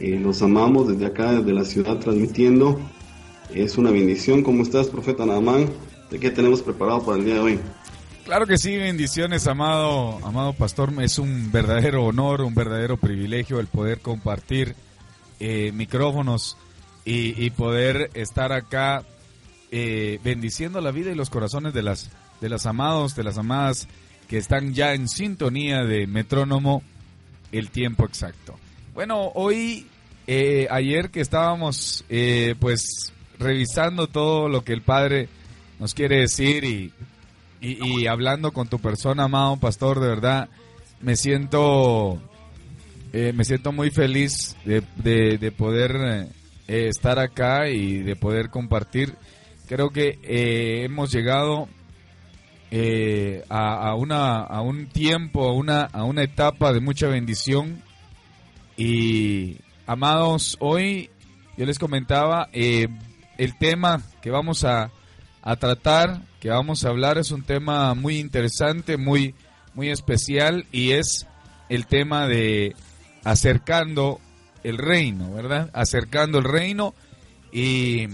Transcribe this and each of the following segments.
Eh, los amamos desde acá, desde la ciudad, transmitiendo. Es una bendición. ¿Cómo estás, profeta Naamán? ¿De qué tenemos preparado para el día de hoy? Claro que sí, bendiciones, amado, amado pastor. Es un verdadero honor, un verdadero privilegio el poder compartir eh, micrófonos y, poder estar acá eh, bendiciendo la vida y los corazones de las de las amados, de las amadas que están ya en sintonía de metrónomo el tiempo exacto. Bueno, hoy, eh, ayer que estábamos eh, pues revisando todo lo que el Padre nos quiere decir y, hablando con tu persona, amado pastor, de verdad me siento eh, me siento muy feliz de, de, poder estar acá y de poder compartir. Creo que hemos llegado eh, a, una, a un tiempo, a una, a una etapa de mucha bendición. Y amados, hoy yo les comentaba, eh, el tema que vamos a, a, tratar, que vamos a hablar, es un tema muy interesante, muy, muy especial y es el tema de acercando el reino, ¿verdad? Acercando el reino y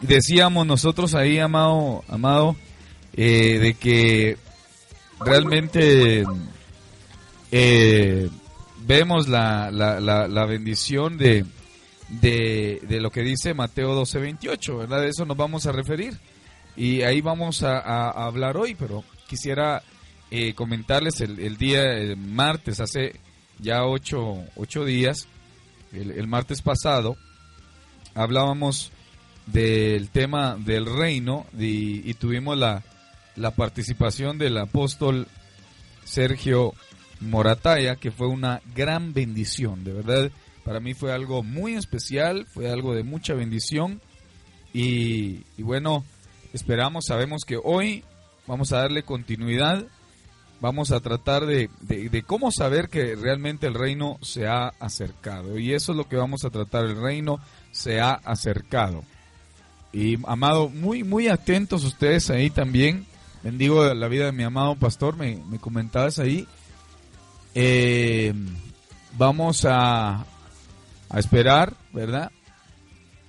decíamos nosotros ahí, amado, amado, eh, de que realmente eh, vemos la, la, la, bendición de, de, lo que dice Mateo 12:28, ¿verdad? De eso nos vamos a referir y ahí vamos a, hablar hoy, pero quisiera eh, comentarles el, día el martes, hace ya ocho, ocho días, el, martes pasado, hablábamos del tema del reino y tuvimos la, la participación del apóstol Sergio Morataya, que fue una gran bendición, de verdad, para mí fue algo muy especial, fue algo de mucha bendición. Y, bueno, esperamos, sabemos que hoy vamos a darle continuidad, vamos a tratar de, de, cómo saber que realmente el reino se ha acercado. Y eso es lo que vamos a tratar, el reino se ha acercado. Y amado, muy, muy atentos ustedes ahí también. Bendigo la vida de mi amado pastor, me, comentabas ahí. Eh, vamos a, a esperar, ¿verdad?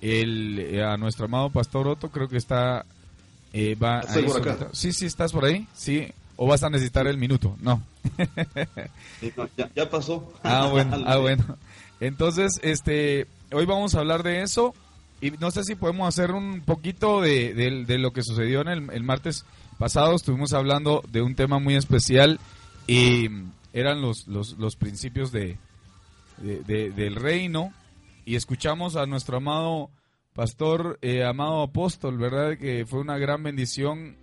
El, eh, a nuestro amado pastor Otto, creo que está... Eh, va Sí, sí, estás por ahí, sí. ¿O vas a necesitar el minuto? No. ya, pasó. Ah, bueno, ah, bueno. Entonces, este, hoy vamos a hablar de eso. Y no sé si podemos hacer un poquito de, de, lo que sucedió en el, el martes pasado estuvimos hablando de un tema muy especial y eran los, los, principios de, del reino y escuchamos a nuestro amado pastor, eh, amado apóstol, ¿verdad? Que fue una gran bendición.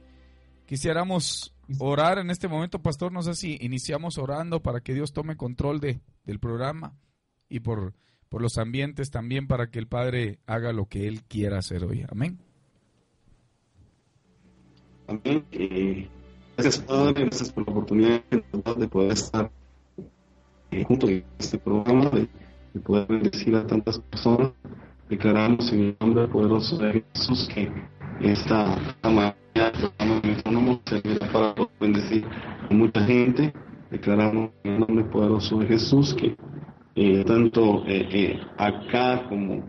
Quisiéramos orar en este momento, pastor, no sé si iniciamos orando para que Dios tome control de, del programa y por, por los ambientes también para que el Padre haga lo que Él quiera hacer hoy. Amén también. Gracias Padre, gracias por la oportunidad de poder estar eh, junto en este programa, de, poder bendecir a tantas personas. Declaramos en el nombre poderoso de Jesús que esta, mañana autónomo servirá para bendecir a mucha gente. Declaramos en el nombre poderoso de Jesús que eh, tanto eh, acá como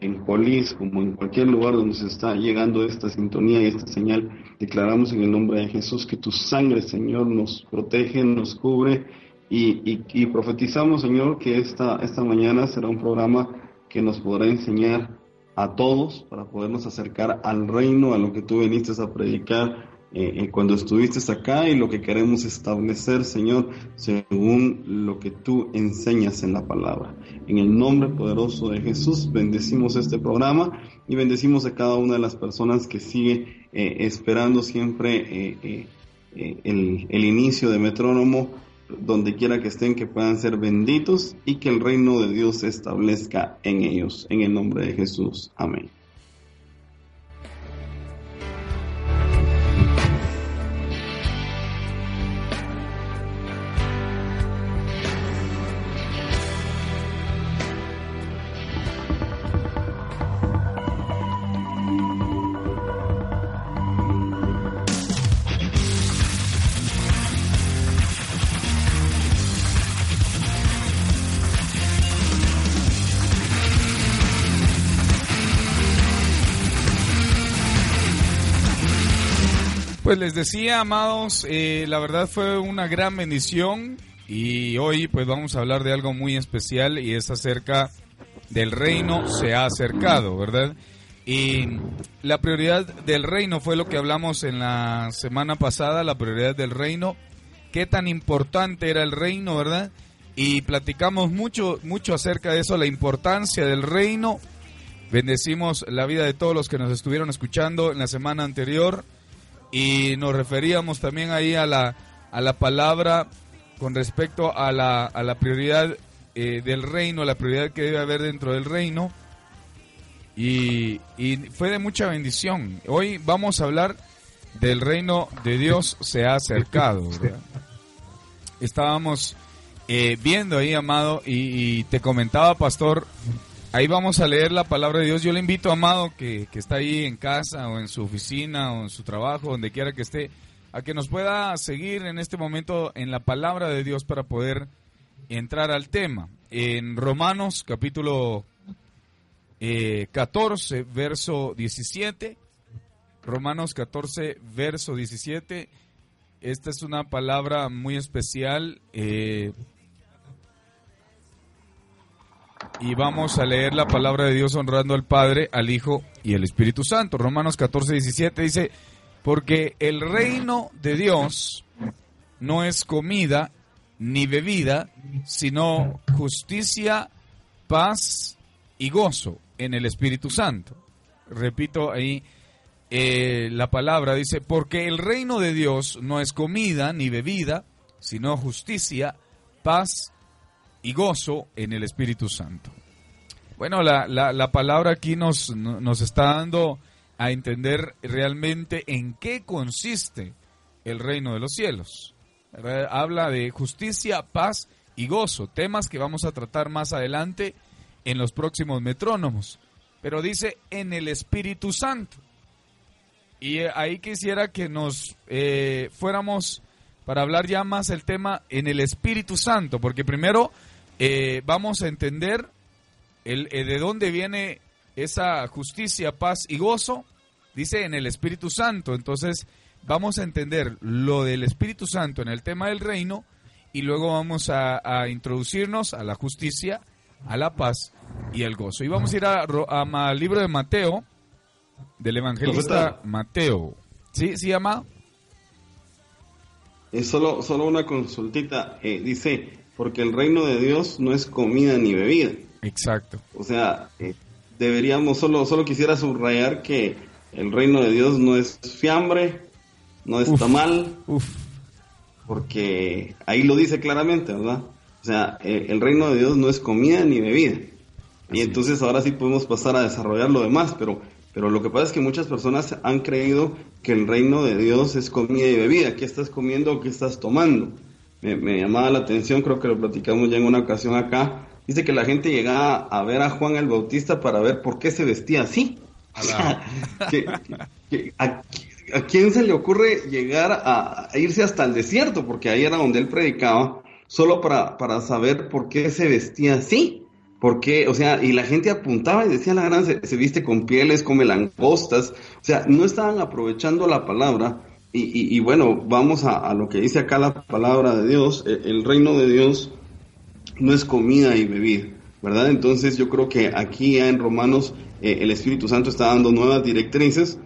en Polis, como en cualquier lugar donde se está llegando esta sintonía y esta señal, declaramos en el nombre de Jesús que tu sangre, Señor, nos protege, nos cubre y, profetizamos, Señor, que esta, esta mañana será un programa que nos podrá enseñar a todos para podernos acercar al reino, a lo que tú viniste a predicar eh, eh, cuando estuviste acá y lo que queremos establecer, Señor, según lo que tú enseñas en la palabra. En el nombre poderoso de Jesús, bendecimos este programa y bendecimos a cada una de las personas que sigue eh, esperando siempre el, el inicio de Metrónomo donde quiera que estén, que puedan ser benditos y que el reino de Dios se establezca en ellos. En el nombre de Jesús. Amén. Pues les decía, amados, eh, la verdad fue una gran bendición y hoy pues vamos a hablar de algo muy especial y es acerca del reino se ha acercado, ¿verdad? Y la prioridad del reino fue lo que hablamos en la semana pasada, la prioridad del reino, qué tan importante era el reino, ¿verdad? Y platicamos mucho, mucho acerca de eso, la importancia del reino. Bendecimos la vida de todos los que nos estuvieron escuchando en la semana anterior y nos referíamos también ahí a la, a la palabra con respecto a la, a la prioridad eh, del reino, la prioridad que debe haber dentro del reino. Y, fue de mucha bendición. Hoy vamos a hablar del reino de Dios se ha acercado. Estábamos eh, viendo ahí, amado, y, te comentaba, pastor, ahí vamos a leer la palabra de Dios. Yo le invito, amado, que, que está ahí en casa o en su oficina o en su trabajo, donde quiera que esté, a que nos pueda seguir en este momento en la palabra de Dios para poder entrar al tema. En Romanos capítulo 14, eh, verso 17. Romanos 14, verso 17. Esta es una palabra muy especial. Eh, y vamos a leer la palabra de Dios honrando al Padre, al Hijo y al Espíritu Santo. Romanos 14, 17 dice, porque el reino de Dios no es comida ni bebida, sino justicia, paz y gozo en el Espíritu Santo. Repito ahí eh, la palabra, dice, porque el reino de Dios no es comida ni bebida, sino justicia, paz y gozo en el Espíritu Santo. Bueno, la, la, palabra aquí nos, nos está dando a entender realmente en qué consiste el reino de los cielos. Habla de justicia, paz y gozo, temas que vamos a tratar más adelante en los próximos metrónomos. Pero dice en el Espíritu Santo. Y eh, ahí quisiera que nos eh, fuéramos para hablar ya más el tema en el Espíritu Santo, porque primero eh, vamos a entender el, de dónde viene esa justicia, paz y gozo. Dice en el Espíritu Santo. Entonces, vamos a entender lo del Espíritu Santo en el tema del reino y luego vamos a, introducirnos a la justicia, a la paz y al gozo. Y vamos a ir al libro de Mateo, del evangelista Mateo. ¿Sí? ¿Sí, amado? Es solo, solo una consultita. Eh, dice, porque el reino de Dios no es comida ni bebida. Exacto. O sea, eh, deberíamos, solo, solo quisiera subrayar que el reino de Dios no es fiambre, no está mal, porque ahí lo dice claramente, ¿verdad? O sea, eh, el reino de Dios no es comida ni bebida. y entonces ahora sí podemos pasar a desarrollar lo demás, pero, pero lo que pasa es que muchas personas han creído que el reino de Dios es comida y bebida. ¿Qué estás comiendo o qué estás tomando? Me, llamaba la atención, creo que lo platicamos ya en una ocasión acá. Dice que la gente llegaba a ver a Juan el Bautista para ver por qué se vestía así. ¿a quién se le ocurre llegar a, irse hasta el desierto? Porque ahí era donde él predicaba, solo para, para saber por qué se vestía así. Porque, o sea, y la gente apuntaba y decía, la gran, se, viste con pieles, come langostas. O sea, no estaban aprovechando la palabra. Y, bueno, vamos a, lo que dice acá la palabra de Dios. E, el, reino de Dios no es comida y bebida, ¿verdad? Entonces yo creo que aquí ya en Romanos eh, el Espíritu Santo está dando nuevas directrices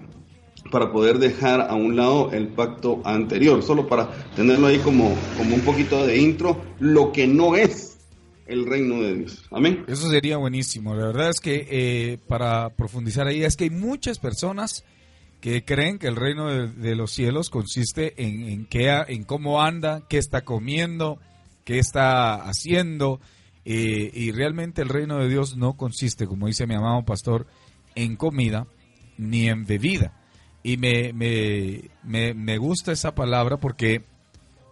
para poder dejar a un lado el pacto anterior, solo para tenerlo ahí como, como un poquito de intro, lo que no es el reino de Dios. Amén. Eso sería buenísimo. La verdad es que eh, para profundizar ahí es que hay muchas personas que creen que el reino de, los cielos consiste en, en, qué, en cómo anda, qué está comiendo, qué está haciendo. Eh, y realmente el reino de Dios no consiste, como dice mi amado pastor, en comida ni en bebida y me, me, me, gusta esa palabra porque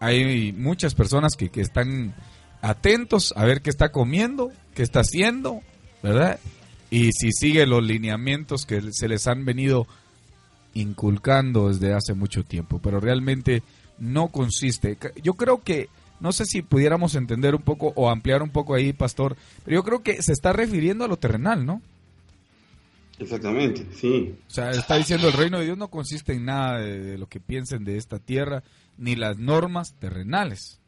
hay muchas personas que, que, están atentos a ver qué está comiendo, qué está haciendo, ¿verdad? Y si sigue los lineamientos que se les han venido inculcando desde hace mucho tiempo, pero realmente no consiste. Yo creo que, no sé si pudiéramos entender un poco o ampliar un poco ahí, pastor, pero yo creo que se está refiriendo a lo terrenal, ¿no? Exactamente, sí. O sea, está diciendo el reino de Dios no consiste en nada de, lo que piensen de esta tierra, ni las normas terrenales.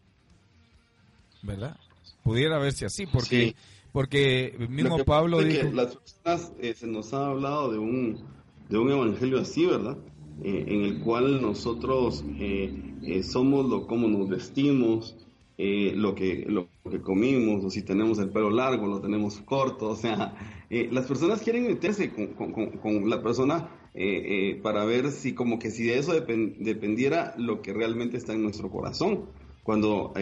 ¿Verdad? Pudiera verse así, porque, porque mismo Pablo dijo... las personas, eh, se nos ha hablado de un, de un evangelio así, ¿verdad? Eh, en el cual nosotros eh, somos lo como nos vestimos, eh, lo, que, lo que comimos, o si tenemos el pelo largo, lo tenemos corto, o sea, eh, las personas quieren meterse con, la persona eh, para ver si como que si de eso dependiera lo que realmente está en nuestro corazón. Cuando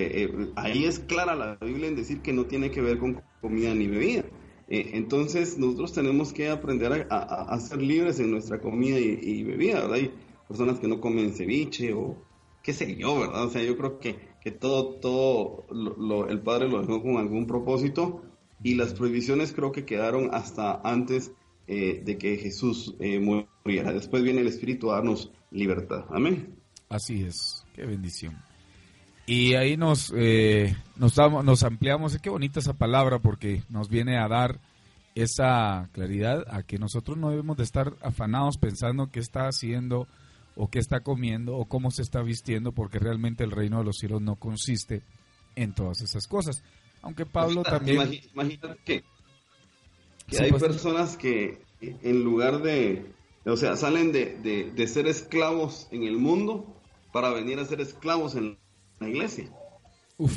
ahí es clara la Biblia en decir que no tiene que ver con comida ni bebida. Entonces nosotros tenemos que aprender a, ser libres en nuestra comida y, y bebida, ¿verdad? Hay personas que no comen ceviche o qué sé yo, ¿verdad? O sea, yo creo que que todo, todo lo, el Padre lo dejó con algún propósito y las prohibiciones creo que quedaron hasta antes eh, de que Jesús eh, muriera. Después viene el Espíritu a darnos libertad. Amén. Así es, qué bendición. Y ahí nos, eh, nos, damos, nos ampliamos, qué bonita esa palabra porque nos viene a dar esa claridad a que nosotros no debemos de estar afanados pensando qué está haciendo o qué está comiendo o cómo se está vistiendo, porque realmente el reino de los cielos no consiste en todas esas cosas. Aunque Pablo también... Imagínate que, hay pues. personas que en lugar de, o sea, salen de, de, ser esclavos en el mundo para venir a ser esclavos en la iglesia. Uf.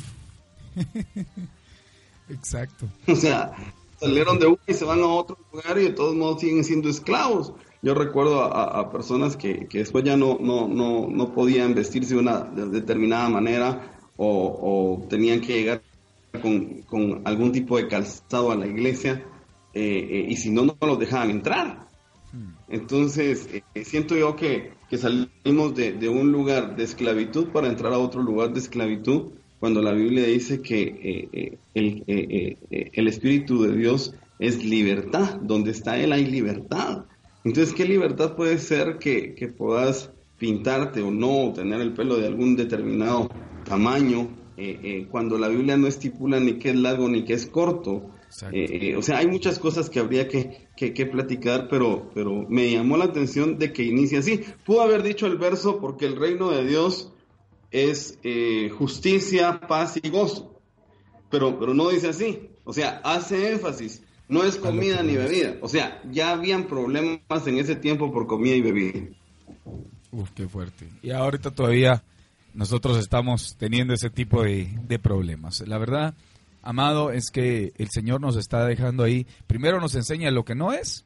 Exacto. O sea, salieron de uno y se van a otro lugar y de todos modos siguen siendo esclavos. Yo recuerdo a, personas que, después ya no, no, no, no, podían vestirse de una determinada manera o, tenían que llegar con, algún tipo de calzado a la iglesia eh, eh, y si no, no los dejaban entrar. Entonces, eh, siento yo que, salimos de, un lugar de esclavitud para entrar a otro lugar de esclavitud cuando la Biblia dice que el, el Espíritu de Dios es libertad, donde está Él hay libertad. Entonces, ¿qué libertad puede ser que, puedas pintarte o no, tener el pelo de algún determinado tamaño, eh, eh, cuando la Biblia no estipula ni qué es largo ni qué es corto? Eh, o sea, hay muchas cosas que habría que, que, platicar, pero, pero me llamó la atención de que inicia así. Pudo haber dicho el verso porque el reino de Dios es justicia, paz y gozo, pero, pero no dice así. O sea, hace énfasis no es comida ni bebida. O sea, ya habían problemas en ese tiempo por comida y bebida. Uf, qué fuerte. Y ahorita todavía nosotros estamos teniendo ese tipo de, problemas. La verdad, amado, es que el Señor nos está dejando ahí. Primero nos enseña lo que no es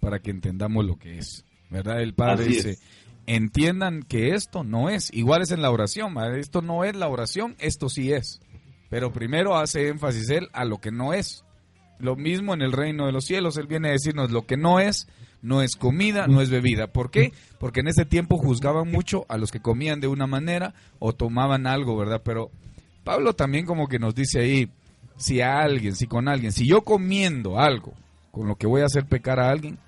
para que entendamos lo que es. ¿Verdad? El Padre dice, entiendan que esto no es. Igual es en la oración. Esto no es la oración, esto sí es. Pero primero hace énfasis él a lo que no es. Lo mismo en el reino de los cielos. Él viene a decirnos lo que no es, no es comida, no es bebida. ¿Por qué? Porque en ese tiempo juzgaban mucho a los que comían de una manera o tomaban algo, ¿verdad? Pero Pablo también como que nos dice ahí, si a alguien, si con alguien, si yo comiendo algo con lo que voy a hacer pecar a alguien,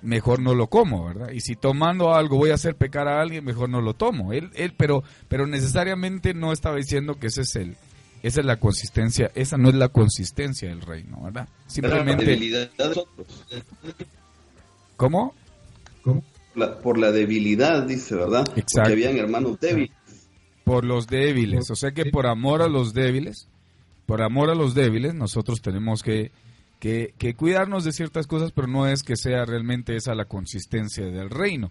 mejor no lo como, ¿verdad? Y si tomando algo voy a hacer pecar a alguien, mejor no lo tomo. Él, él, pero, pero necesariamente no estaba diciendo que ese es el, esa es la consistencia, esa no es la consistencia del reino, ¿verdad? Simplemente... La debilidad de ¿Cómo? por la debilidad, dice, ¿verdad? Exacto. Porque habían hermanos débiles. Por los débiles, o sea que por amor a los débiles, por amor a los débiles, nosotros tenemos que, que, cuidarnos de ciertas cosas, pero no es que sea realmente esa la consistencia del reino.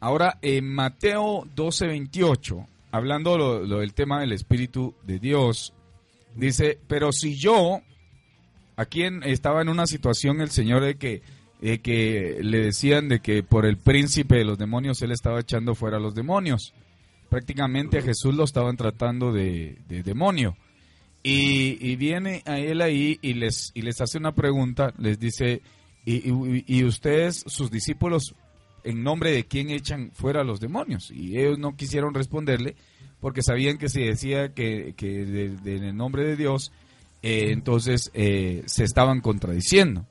Ahora, en Mateo 12:28, hablando lo, del tema del Espíritu de Dios, Dice, pero si yo, aquí estaba en una situación el Señor de que, que le decían de que por el príncipe de los demonios él estaba echando fuera a los demonios. Prácticamente a Jesús lo estaban tratando de, demonio. Y, viene a él ahí y les, y les hace una pregunta, les dice, y, ustedes, sus discípulos, en nombre de quién echan fuera a los demonios? Y ellos no quisieron responderle porque sabían que si decía que, que en el nombre de Dios, eh, entonces eh, se estaban contradiciendo.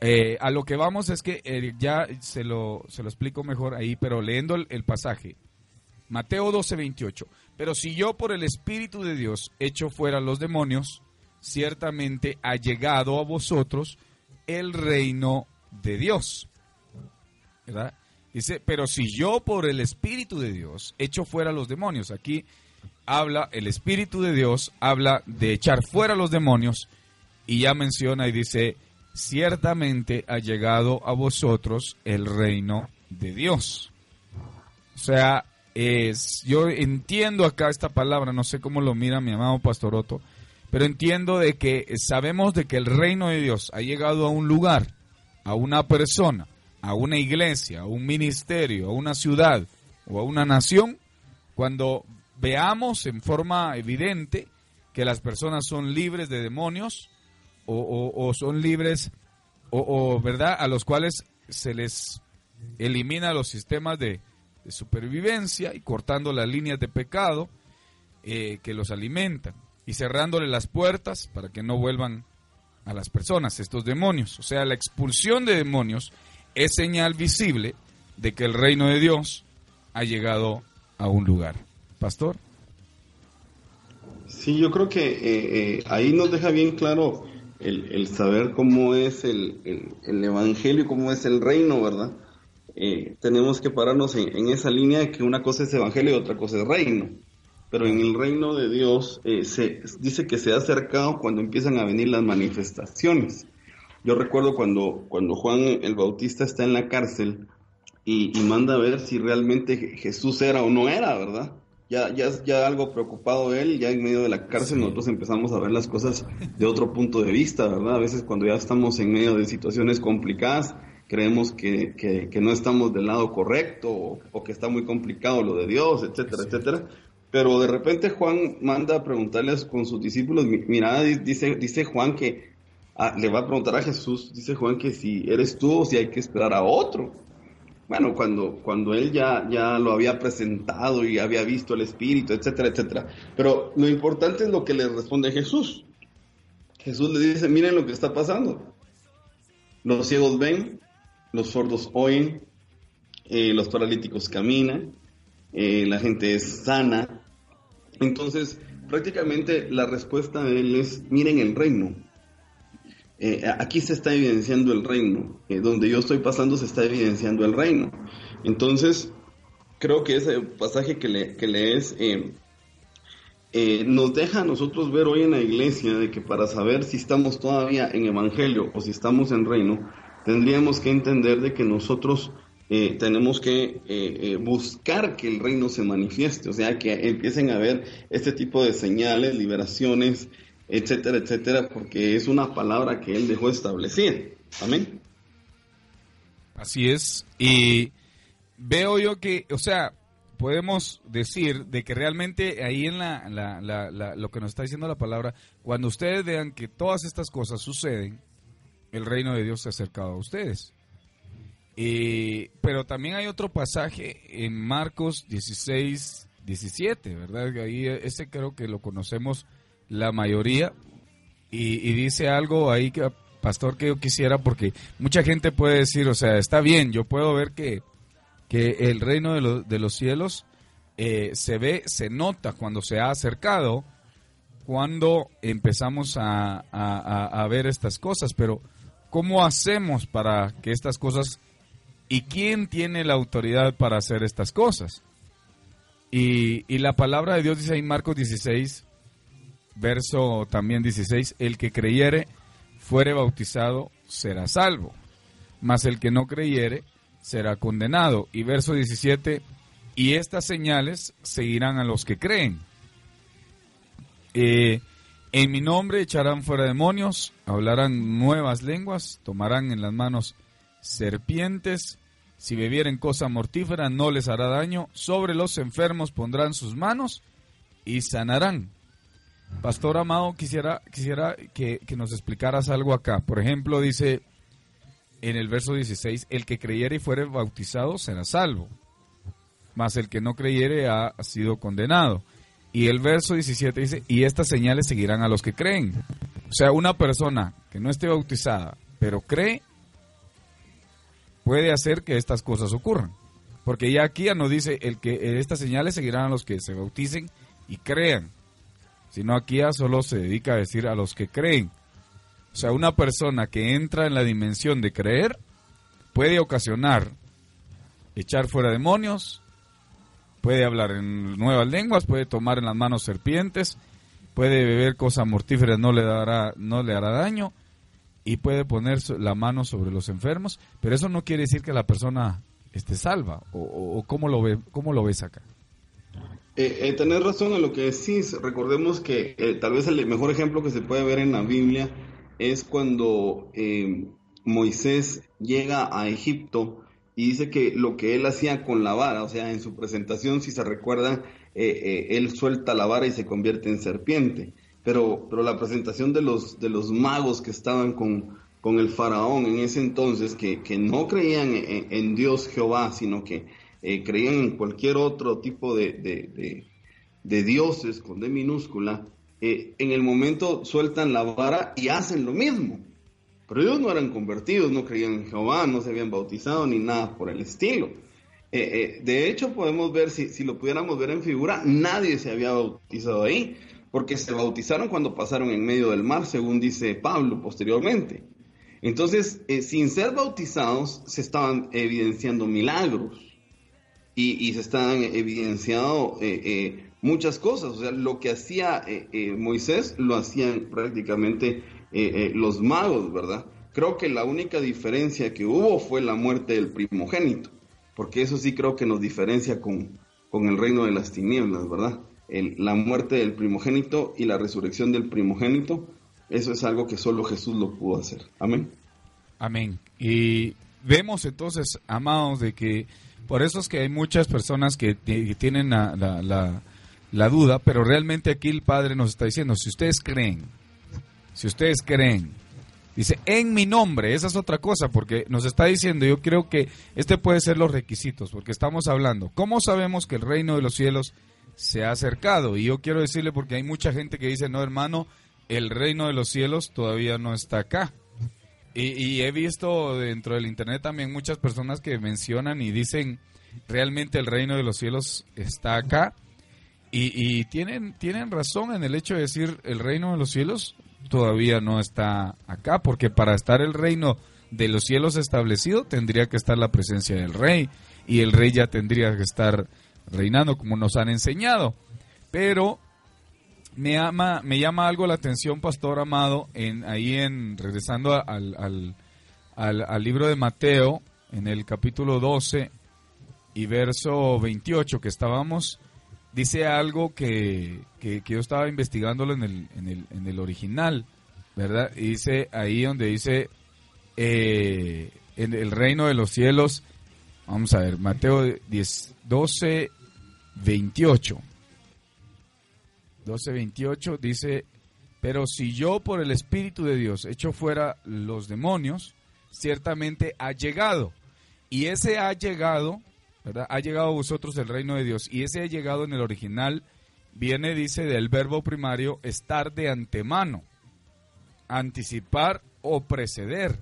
Eh, a lo que vamos es que ya se lo, se lo explico mejor ahí, pero leyendo el, pasaje, Mateo 12, 28. Pero si yo por el Espíritu de Dios echo fuera los demonios, ciertamente ha llegado a vosotros el reino de Dios. ¿Verdad? Dice, pero si yo por el Espíritu de Dios echo fuera los demonios, aquí habla, el Espíritu de Dios habla de echar fuera los demonios y ya menciona y dice, ciertamente ha llegado a vosotros el reino de Dios. O sea, es, yo entiendo acá esta palabra, no sé cómo lo mira mi amado Pastor Otto, pero entiendo de que sabemos de que el reino de Dios ha llegado a un lugar, a una persona, a una iglesia, a un ministerio, a una ciudad o a una nación, cuando veamos en forma evidente que las personas son libres de demonios o, son libres o, verdad a los cuales se les elimina los sistemas de, supervivencia y cortando las líneas de pecado eh, que los alimentan y cerrándole las puertas para que no vuelvan a las personas estos demonios. O sea, la expulsión de demonios es señal visible de que el reino de Dios ha llegado a un lugar. Pastor. Sí, yo creo que eh, eh, ahí nos deja bien claro el, saber cómo es el, el, Evangelio, cómo es el reino, ¿verdad? Eh, tenemos que pararnos en, esa línea de que una cosa es Evangelio y otra cosa es reino. Pero en el reino de Dios se dice que se ha acercado cuando empiezan a venir las manifestaciones. Yo recuerdo cuando, cuando Juan el Bautista está en la cárcel y, y manda a ver si realmente Jesús era o no era, ¿verdad? ya, ya, ya algo preocupado él, ya en medio de la cárcel nosotros empezamos a ver las cosas de otro punto de vista, ¿verdad? A veces cuando ya estamos en medio de situaciones complicadas, creemos que, que, no estamos del lado correcto o, que está muy complicado lo de Dios, etcétera, etcétera. Pero de repente Juan manda a preguntarles con sus discípulos, mira, dice, dice Juan que ah, le va a preguntar a Jesús, dice Juan que si eres tú o si hay que esperar a otro bueno, cuando, cuando él ya, ya lo había presentado y había visto el Espíritu, etcétera, etcétera. Pero lo importante es lo que le responde Jesús. Jesús le dice, miren lo que está pasando. Los ciegos ven, los sordos oyen, eh, los paralíticos caminan, eh, la gente es sana. Entonces, prácticamente la respuesta de él es, miren el reino. Eh, aquí se está evidenciando el reino, donde yo estoy pasando se está evidenciando el reino. Entonces, creo que ese pasaje que, le, que nos deja a nosotros ver hoy en la iglesia de que para saber si estamos todavía en evangelio o si estamos en reino, tendríamos que entender de que nosotros tenemos que buscar que el reino se manifieste, o sea, que empiecen a ver este tipo de señales, liberaciones, etcétera, etcétera, porque es una palabra que Él dejó establecida. Amén. Así es. Y veo yo que, o sea, podemos decir de que realmente ahí en la, lo que nos está diciendo la palabra, cuando ustedes vean que todas estas cosas suceden, el reino de Dios se ha acercado a ustedes. pero también hay otro pasaje en Marcos 16, 17, ¿verdad? Ahí ese creo que lo conocemos la mayoría, y, dice algo ahí que, pastor, que yo quisiera, porque mucha gente puede decir, o sea, está bien, yo puedo ver que, que el reino de, de los cielos eh, se ve, se nota cuando se ha acercado, cuando empezamos a, a, ver estas cosas, pero ¿cómo hacemos para que estas cosas y quién tiene la autoridad para hacer estas cosas? Y, y, la palabra de Dios dice en Marcos 16, verso también 16, el que creyere, fuere bautizado, será salvo, mas el que no creyere, será condenado. Y verso 17, y estas señales seguirán a los que creen. Eh, en mi nombre echarán fuera demonios, hablarán nuevas lenguas, tomarán en las manos serpientes, si bebieren cosa mortífera no les hará daño, sobre los enfermos pondrán sus manos y sanarán. Pastor Amado, quisiera, quisiera que, nos explicaras algo acá. Por ejemplo, dice en el verso 16, el que creyere y fuere bautizado será salvo, mas el que no creyere ha sido condenado. Y el verso 17 dice, y estas señales seguirán a los que creen. O sea, una persona que no esté bautizada, pero cree, puede hacer que estas cosas ocurran. Porque ya aquí ya nos dice, el que estas señales seguirán a los que se bauticen y crean sino aquí ya solo se dedica a decir a los que creen. O sea, una persona que entra en la dimensión de creer puede ocasionar echar fuera demonios, puede hablar en nuevas lenguas, puede tomar en las manos serpientes, puede beber cosas mortíferas, no le dará, no le hará daño, y puede poner la mano sobre los enfermos, pero eso no quiere decir que la persona esté salva, o, cómo, lo ve, cómo lo ves acá. Eh, eh, razón en lo que decís. Recordemos que eh, tal vez el mejor ejemplo que se puede ver en la Biblia es cuando eh, Moisés llega a Egipto y dice que lo que él hacía con la vara, o sea, en su presentación, si se recuerdan, él suelta la vara y se convierte en serpiente. Pero, pero la presentación de los, de los magos que estaban con, con el faraón en ese entonces, que, que no creían en Dios Jehová, sino que eh, creían en cualquier otro tipo de, dioses con D minúscula, eh, en el momento sueltan la vara y hacen lo mismo. Pero ellos no eran convertidos, no creían en Jehová, no se habían bautizado ni nada por el estilo. Eh, de hecho, podemos ver, si, si lo pudiéramos ver en figura, nadie se había bautizado ahí, porque se bautizaron cuando pasaron en medio del mar, según dice Pablo posteriormente. Entonces, sin ser bautizados, se estaban evidenciando milagros y, se están evidenciando eh, eh, muchas cosas. O sea, lo que hacía eh, Moisés lo hacían prácticamente los magos, ¿verdad? Creo que la única diferencia que hubo fue la muerte del primogénito, porque eso sí creo que nos diferencia con, con el reino de las tinieblas, ¿verdad? la muerte del primogénito y la resurrección del primogénito, eso es algo que solo Jesús lo pudo hacer. Amén. Amén. Y vemos entonces, amados, de que por eso es que hay muchas personas que, tienen la, duda, pero realmente aquí el Padre nos está diciendo, si ustedes creen, si ustedes creen, dice, en mi nombre, esa es otra cosa, porque nos está diciendo, yo creo que este puede ser los requisitos, porque estamos hablando, ¿cómo sabemos que el reino de los cielos se ha acercado? Y yo quiero decirle, porque hay mucha gente que dice, no hermano, el reino de los cielos todavía no está acá. Y, he visto dentro del internet también muchas personas que mencionan y dicen realmente el reino de los cielos está acá. Y, tienen, tienen razón en el hecho de decir el reino de los cielos todavía no está acá, porque para estar el reino de los cielos establecido tendría que estar la presencia del rey y el rey ya tendría que estar reinando como nos han enseñado. Pero me, ama, me llama algo la atención, Pastor Amado, en, ahí en, regresando al, al, al, libro de Mateo, en el capítulo 12 y verso 28 que estábamos, dice algo que, que, yo estaba investigándolo en el, en el, en el original, ¿verdad? dice ahí donde dice, eh, en el reino de los cielos, vamos a ver, Mateo 10, 12, 28. 12.28 dice, pero si yo por el Espíritu de Dios echo fuera los demonios, ciertamente ha llegado. Y ese ha llegado, ¿verdad? Ha llegado a vosotros el reino de Dios. Y ese ha llegado en el original, viene, dice, del verbo primario, estar de antemano, anticipar o preceder.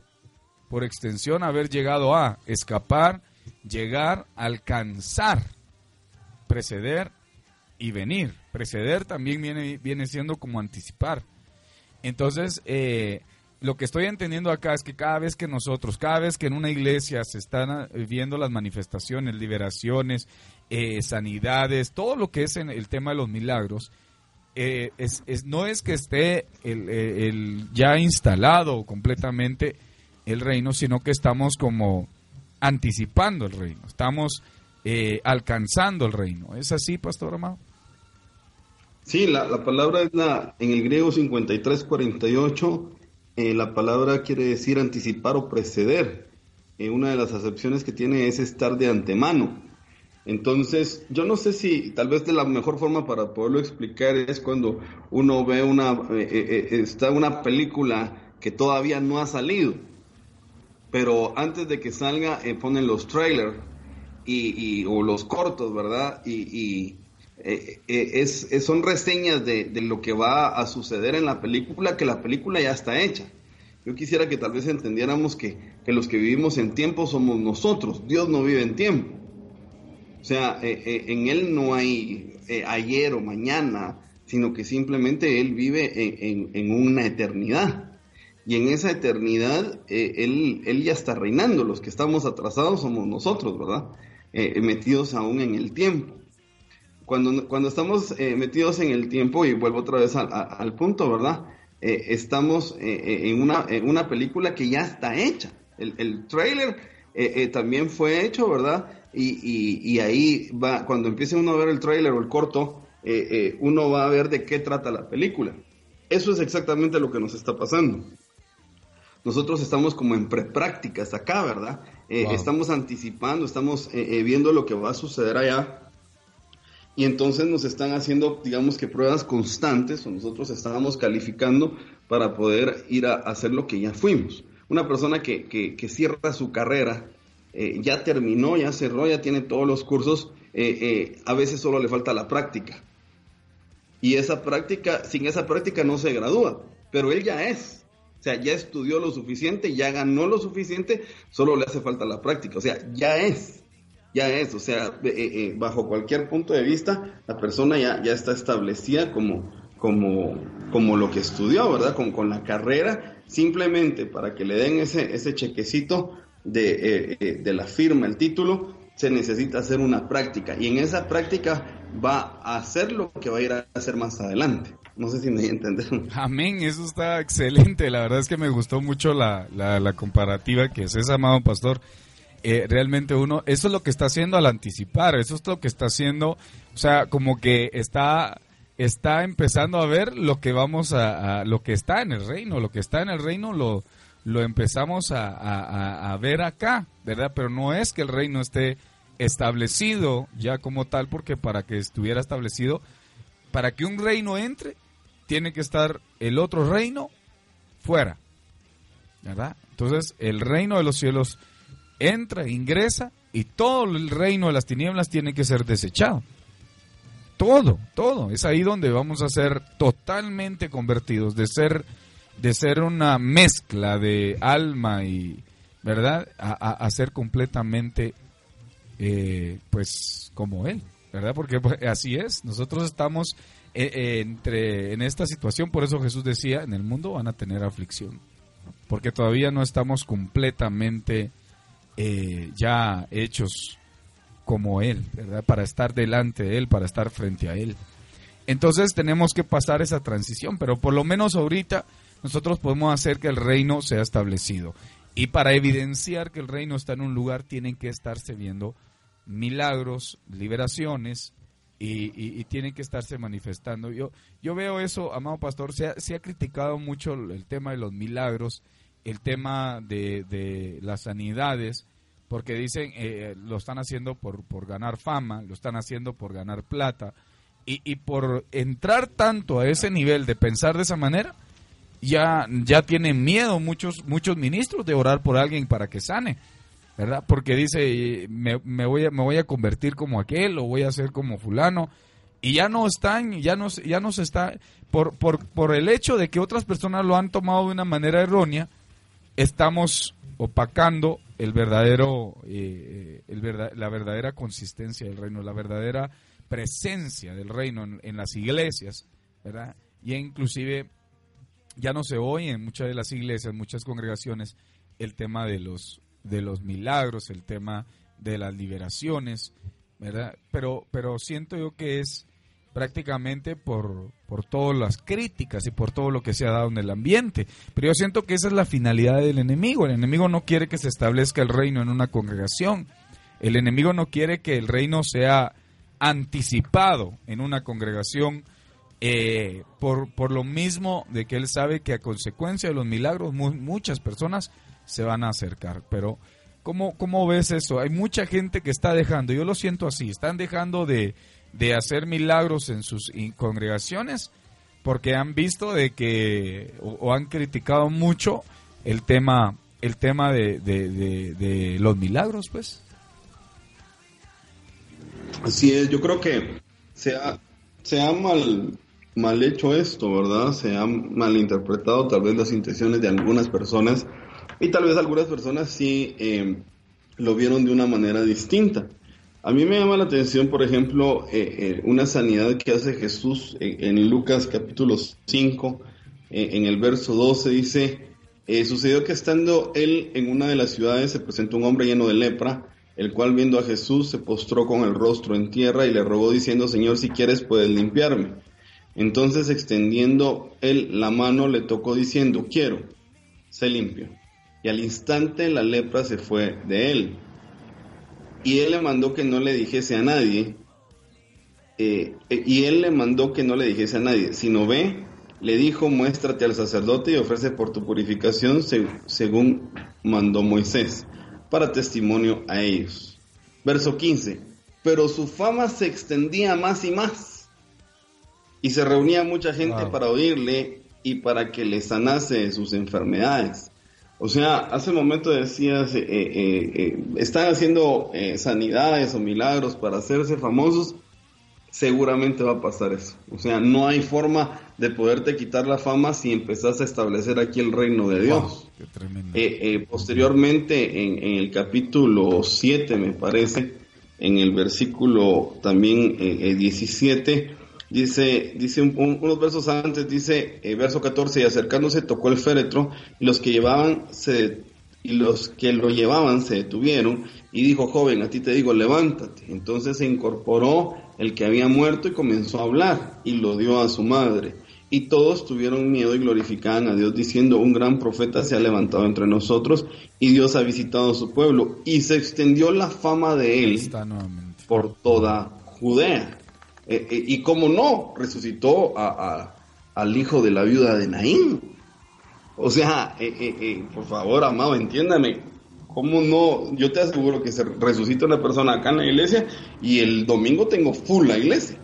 Por extensión, haber llegado a escapar, llegar, alcanzar, preceder y venir. Preceder también viene, viene siendo como anticipar. Entonces, eh, lo que estoy entendiendo acá es que cada vez que nosotros, cada vez que en una iglesia se están eh, viendo las manifestaciones, liberaciones, eh, sanidades, todo lo que es en el tema de los milagros, es, no es que esté el, ya instalado completamente el reino, sino que estamos como anticipando el reino, estamos alcanzando el reino. ¿Es así, Pastor Amado? Sí, la, palabra es la, en el griego 5348, eh, la palabra quiere decir anticipar o preceder. Eh, una de las acepciones que tiene es estar de antemano. Entonces, yo no sé si tal vez de la mejor forma para poderlo explicar es cuando uno ve una, eh, está una película que todavía no ha salido, pero antes de que salga ponen los trailers y, o los cortos, ¿verdad? y, eh, eh, es, son reseñas de, lo que va a suceder en la película, que la película ya está hecha. Yo quisiera que tal vez entendiéramos que, los que vivimos en tiempo somos nosotros, Dios no vive en tiempo. O sea, eh, en Él no hay ayer o mañana, sino que simplemente Él vive en, una eternidad. y en esa eternidad eh, él, él, ya está reinando. Los que estamos atrasados somos nosotros, ¿verdad? Eh, metidos aún en el tiempo. Cuando, cuando estamos eh, metidos en el tiempo, y vuelvo otra vez al punto, ¿verdad? estamos en, una, en una película que ya está hecha. El, el trailer también fue hecho, ¿verdad? Y, y, y, ahí va, cuando empiece uno a ver el trailer o el corto, uno va a ver de qué trata la película. Eso es exactamente lo que nos está pasando nosotros estamos como en preprácticas acá, ¿verdad? Eh, estamos anticipando, estamos eh, eh, viendo lo que va a suceder allá. Y entonces nos están haciendo, digamos que pruebas constantes, o nosotros estábamos calificando para poder ir a, hacer lo que ya fuimos. Una persona que, que, cierra su carrera, ya terminó, ya cerró, ya tiene todos los cursos, a veces solo le falta la práctica. Y esa práctica, sin esa práctica no se gradúa, pero él ya es. O sea, ya estudió lo suficiente, ya ganó lo suficiente, solo le hace falta la práctica. O sea, ya es, ya es. O sea, eh, eh, bajo cualquier punto de vista, la persona ya, ya está establecida como, como, como lo que estudió, ¿verdad? Con, con la carrera, simplemente para que le den ese, ese chequecito de, eh, de la firma, el título, se necesita hacer una práctica. Y en esa práctica va a hacer lo que va a ir a hacer más adelante. No sé si me entender. Amén, eso está excelente. La verdad es que me gustó mucho la, la, comparativa que es amado pastor. Eh, realmente uno, eso es lo que está haciendo al anticipar, eso es lo que está haciendo, o sea, como que está, está empezando a ver lo que vamos a, lo que está en el reino, lo que está en el reino lo, lo empezamos a, a ver acá, ¿verdad? Pero no es que el reino esté establecido ya como tal, porque para que estuviera establecido, para que un reino entre, tiene que estar el otro reino fuera. ¿Verdad? Entonces, el reino de los cielos entra, ingresa y todo el reino de las tinieblas tiene que ser desechado. Todo, todo. Es ahí donde vamos a ser totalmente convertidos, de ser, de ser una mezcla de alma y, ¿verdad? A, ser completamente, eh, pues, como Él, ¿verdad? Porque pues, así es. Nosotros estamos eh, eh, entre, en esta situación, por eso Jesús decía, en el mundo van a tener aflicción, porque todavía no estamos completamente eh, ya hechos como Él, ¿verdad? Para estar delante de Él, para estar frente a Él. Entonces tenemos que pasar esa transición, pero por lo menos ahorita nosotros podemos hacer que el reino sea establecido. Y para evidenciar que el reino está en un lugar, tienen que estarse viendo milagros, liberaciones, y, tienen que estarse manifestando. Yo, yo veo eso, amado pastor, se ha, se ha criticado mucho el tema de los milagros, el tema de, las sanidades, porque dicen eh, lo están haciendo por, por ganar fama, lo están haciendo por ganar plata, y, y por entrar tanto a ese nivel de pensar de esa manera, ya, ya tienen miedo muchos, muchos ministros de orar por alguien para que sane. ¿verdad? Porque dice, me, voy a, me voy a convertir como aquel o voy a ser como fulano. Y ya no están, ya no, ya no se está, por, por, por el hecho de que otras personas lo han tomado de una manera errónea, estamos opacando el verdadero, eh, el la verdadera consistencia del reino, la verdadera presencia del reino en, las iglesias, ¿verdad? Y inclusive ya no se oye en muchas de las iglesias, muchas congregaciones, el tema de los de los milagros, el tema de las liberaciones, ¿verdad? Pero, pero siento yo que es prácticamente por, por todas las críticas y por todo lo que se ha dado en el ambiente. Pero yo siento que esa es la finalidad del enemigo. El enemigo no quiere que se establezca el reino en una congregación. El enemigo no quiere que el reino sea anticipado en una congregación eh, por, por lo mismo de que él sabe que a consecuencia de los milagros muchas personas se van a acercar. Pero, ¿cómo, ¿cómo ves eso? Hay mucha gente que está dejando, yo lo siento así, están dejando de, de hacer milagros en sus congregaciones porque han visto de que o, han criticado mucho el tema el tema de, de, los milagros pues así es yo creo que se ha, se ha mal mal hecho esto verdad se han malinterpretado tal vez las intenciones de algunas personas y tal vez algunas personas sí em, lo vieron de una manera distinta. A mí me llama la atención, por ejemplo, eh, eh, una sanidad que hace Jesús en, Lucas capítulo 5, eh, en el verso 12 dice, sucedió que estando él en una de las ciudades se presentó un hombre lleno de lepra, el cual viendo a Jesús se postró con el rostro en tierra y le rogó diciendo, Señor, si quieres puedes limpiarme. Entonces extendiendo él la mano le tocó diciendo, quiero, sé limpio. Y al instante la lepra se fue de él. Y él le mandó que no le dijese a nadie, eh, eh, y él le mandó que no le dijese a nadie, sino ve, le dijo, muéstrate al sacerdote y ofrece por tu purificación según mandó Moisés, para testimonio a ellos. Verso 15, pero su fama se extendía más y más, y se reunía mucha gente para oírle y para que le sanase sus enfermedades. O sea, hace un momento decías, eh, están haciendo sanidades o milagros para hacerse famosos, seguramente va a pasar eso. O sea, no hay forma de poderte quitar la fama si empezás a establecer aquí el reino de Dios. Eh, eh, posteriormente, en, el capítulo 7, me parece, en el versículo también 17, eh, dice, dice unos versos antes, dice, verso 14, y acercándose tocó el féretro, y los que llevaban se y los que lo llevaban se detuvieron y dijo, joven, a ti te digo, levántate. Entonces se incorporó el que había muerto y comenzó a hablar y lo dio a su madre. Y todos tuvieron miedo y glorificaban a Dios diciendo, un gran profeta se ha levantado entre nosotros y Dios ha visitado a su pueblo. Y se extendió la fama de él por toda Judea. Eh, eh, y como no, resucitó a, al hijo de la viuda de Naín. O sea, eh, por favor, amado, entiéndame, ¿Cómo no? Yo te aseguro que se resucita una persona acá en la iglesia y el domingo tengo full la iglesia.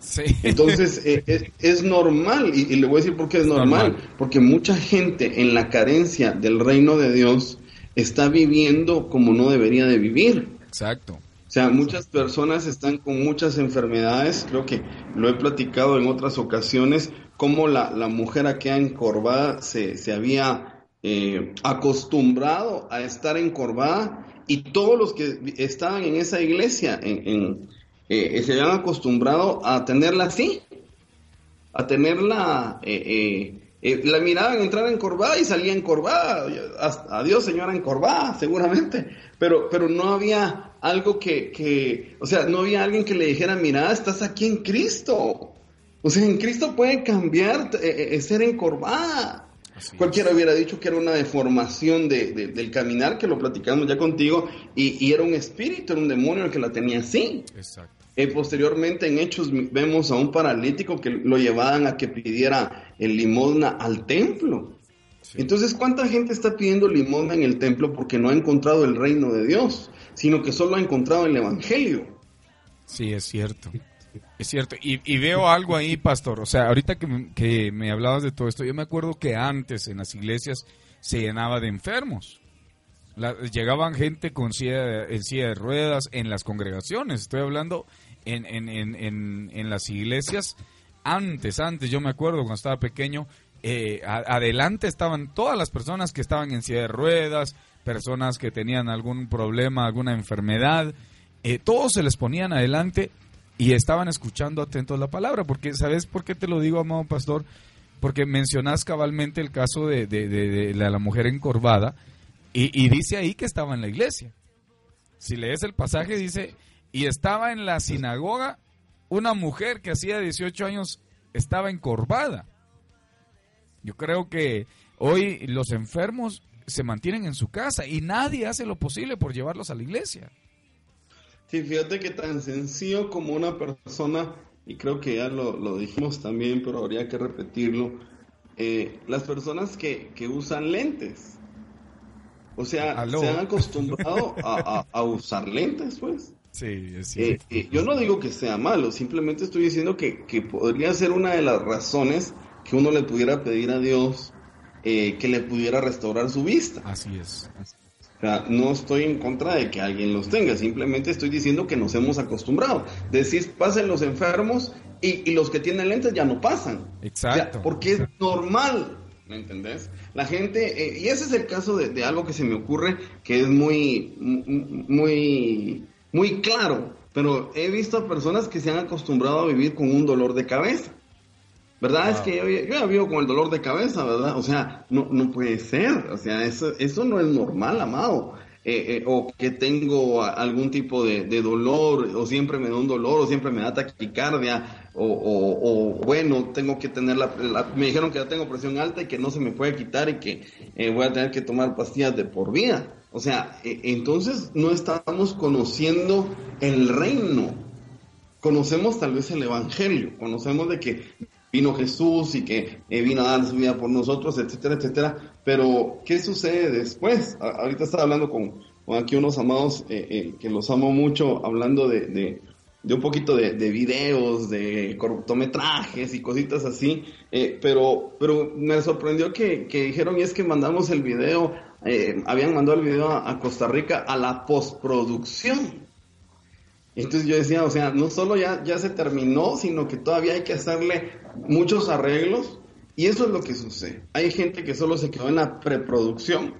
Sí. Entonces eh, es, normal, y, le voy a decir por qué es normal, porque mucha gente en la carencia del reino de Dios está viviendo como no debería de vivir. Exacto. O sea, muchas personas están con muchas enfermedades, creo que lo he platicado en otras ocasiones, como la, la mujer aquí encorvada se, se había eh, acostumbrado a estar encorvada y todos los que estaban en esa iglesia en, eh, se habían acostumbrado a tenerla así, a tenerla, eh, la miraban entrar encorvada y salía encorvada, adiós señora encorvada seguramente, pero, pero no había algo que, que, o sea, no había alguien que le dijera, mira, estás aquí en Cristo. O sea, en Cristo puede cambiar ser encorvada. Cualquiera hubiera dicho que era una deformación de, del caminar, que lo platicamos ya contigo, y, era un espíritu, era un demonio el que la tenía así. Exacto. Eh, posteriormente en Hechos vemos a un paralítico que lo llevaban a que pidiera el limosna al templo. Entonces, ¿cuánta gente está pidiendo limosna en el templo porque no ha encontrado el reino de Dios, sino que solo ha encontrado el Evangelio? Sí, es cierto. Es cierto, y, veo algo ahí, pastor. O sea, ahorita que, me hablabas de todo esto, yo me acuerdo que antes en las iglesias se llenaba de enfermos. llegaban gente con silla, en silla de ruedas en las congregaciones. Estoy hablando en, en, las iglesias. Antes, antes, yo me acuerdo cuando estaba pequeño, eh, adelante estaban todas las personas que estaban en silla de ruedas, personas que tenían algún problema, alguna enfermedad. Eh, todos se les ponían adelante y estaban escuchando atentos la palabra. Porque, ¿sabes por qué te lo digo, amado pastor? Porque mencionas cabalmente el caso de, la mujer encorvada y, dice ahí que estaba en la iglesia. Si lees el pasaje, dice, y estaba en la sinagoga una mujer que hacía 18 años estaba encorvada. Yo creo que hoy los enfermos se mantienen en su casa y nadie hace lo posible por llevarlos a la iglesia. Sí, fíjate que tan sencillo como una persona, y creo que ya lo, dijimos también, pero habría que repetirlo, eh, las personas que, usan lentes. O sea, se han acostumbrado a, usar lentes, pues. Sí, es eh, eh, yo no digo que sea malo, simplemente estoy diciendo que, que, podría ser una de las razones que uno le pudiera pedir a Dios que le pudiera restaurar su vista. Así es. O sea, no estoy en contra de que alguien los tenga, simplemente estoy diciendo que nos hemos acostumbrado. Decís, pasen los enfermos y, los que tienen lentes ya no pasan. Exacto. porque es normal, ¿me entendés? La gente, eh, y ese es el caso de, algo que se me ocurre que es muy, muy, muy claro, pero he visto a personas que se han acostumbrado a vivir con un dolor de cabeza. ¿Verdad? Es que yo, yo vivo con el dolor de cabeza, ¿verdad? O sea, no, no puede ser. O sea, eso, eso no es normal, amado. Eh, eh, o que tengo algún tipo de, dolor, o siempre me da un dolor, o siempre me da taquicardia, o, o, bueno, tengo que tener la, Me dijeron que ya tengo presión alta y que no se me puede quitar y que eh, voy a tener que tomar pastillas de por vida. O sea, entonces no estamos conociendo el reino. Conocemos tal vez el Evangelio, conocemos de que vino Jesús y que eh, vino a dar su vida por nosotros, etcétera, etcétera. Pero, ¿qué sucede después? ahorita estaba hablando con, aquí unos amados eh, eh, que los amo mucho, hablando de, de, un poquito de, de, videos, de cortometrajes y cositas así, pero, pero me sorprendió que, que, dijeron, y es que mandamos el video, habían mandado el video a Costa Rica a la postproducción. Entonces yo decía, o sea, no solo ya, ya se terminó, sino que todavía hay que hacerle muchos arreglos. Y eso es lo que sucede. Hay gente que solo se quedó en la preproducción.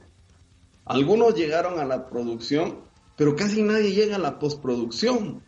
Algunos llegaron a la producción, pero casi nadie llega a la postproducción.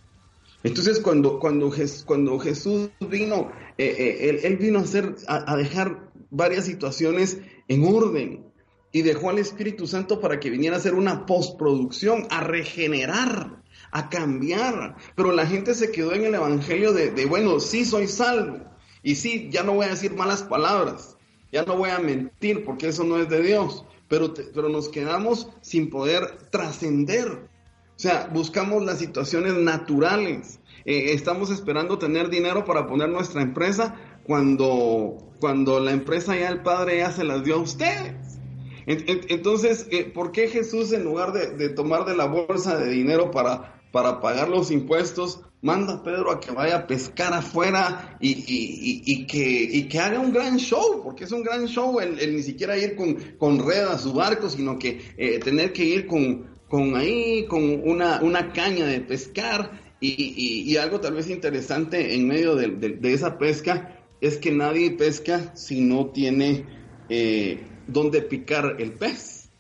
Entonces cuando, cuando, cuando Jesús vino, eh, eh, él, vino a, hacer, a dejar varias situaciones en orden y dejó al Espíritu Santo para que viniera a hacer una postproducción, a regenerar a cambiar. Pero la gente se quedó en el Evangelio de, bueno, sí soy salvo. Y sí, ya no voy a decir malas palabras. Ya no voy a mentir porque eso no es de Dios. Pero, pero nos quedamos sin poder trascender. O sea, buscamos las situaciones naturales. Eh, estamos esperando tener dinero para poner nuestra empresa cuando, cuando la empresa ya el Padre ya se las dio a ustedes. Entonces, eh, ¿por qué Jesús en lugar de, de, tomar de la bolsa de dinero para para pagar los impuestos, manda a Pedro a que vaya a pescar afuera y, y, y, que, que, haga un gran show, porque es un gran show el, ni siquiera ir con, con red a su barco, sino que eh, tener que ir con, con ahí, con una, una caña de pescar. Y, algo tal vez interesante en medio de, esa pesca es que nadie pesca si no tiene eh, donde picar el pez.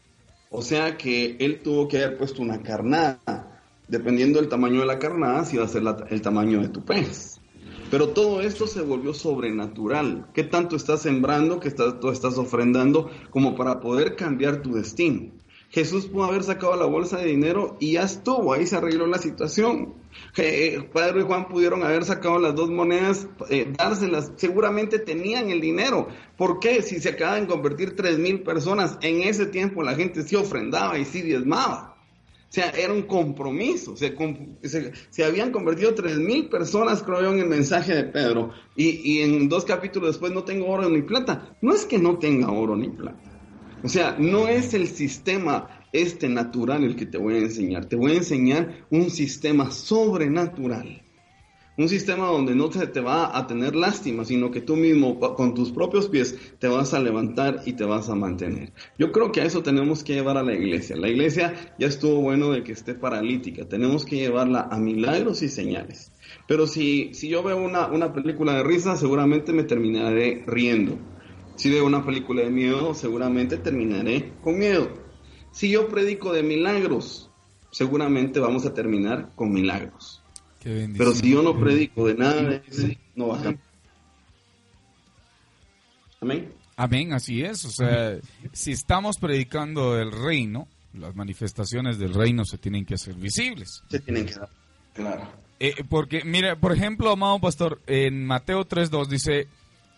O sea que él tuvo que haber puesto una carnada dependiendo del tamaño de la carnada, si va a ser el tamaño de tu pez. Pero todo esto se volvió sobrenatural. ¿Qué tanto estás sembrando, qué tanto estás ofrendando como para poder cambiar tu destino? Jesús pudo haber sacado la bolsa de dinero y ya estuvo, ahí se arregló la situación. Eh, Pedro y Juan pudieron haber sacado las dos monedas, eh, dárselas, seguramente tenían el dinero. ¿Por qué? Si se acaban de convertir tres mil personas, en ese tiempo la gente sí ofrendaba y sí diezmaba. O sea, era un compromiso. Se, se, habían convertido tres mil personas, creo yo, en el mensaje de Pedro. Y, y, en dos capítulos después no tengo oro ni plata. No es que no tenga oro ni plata. O sea, no es el sistema este natural el que te voy a enseñar. Te voy a enseñar un sistema sobrenatural un sistema donde no te, te, va a tener lástima, sino que tú mismo con tus propios pies te vas a levantar y te vas a mantener. Yo creo que a eso tenemos que llevar a la iglesia. La iglesia ya estuvo bueno de que esté paralítica, tenemos que llevarla a milagros y señales. Pero si, si yo veo una, una película de risa, seguramente me terminaré riendo. Si veo una película de miedo, seguramente terminaré con miedo. Si yo predico de milagros, seguramente vamos a terminar con milagros. Pero si yo no predico de nada de no va a cambiar. Amén. Amén, así es. O sea, si estamos predicando el reino, las manifestaciones del reino se tienen que hacer visibles. Se tienen que dar, claro. Eh, porque, mira, por ejemplo, amado pastor, en Mateo 3.2 dice,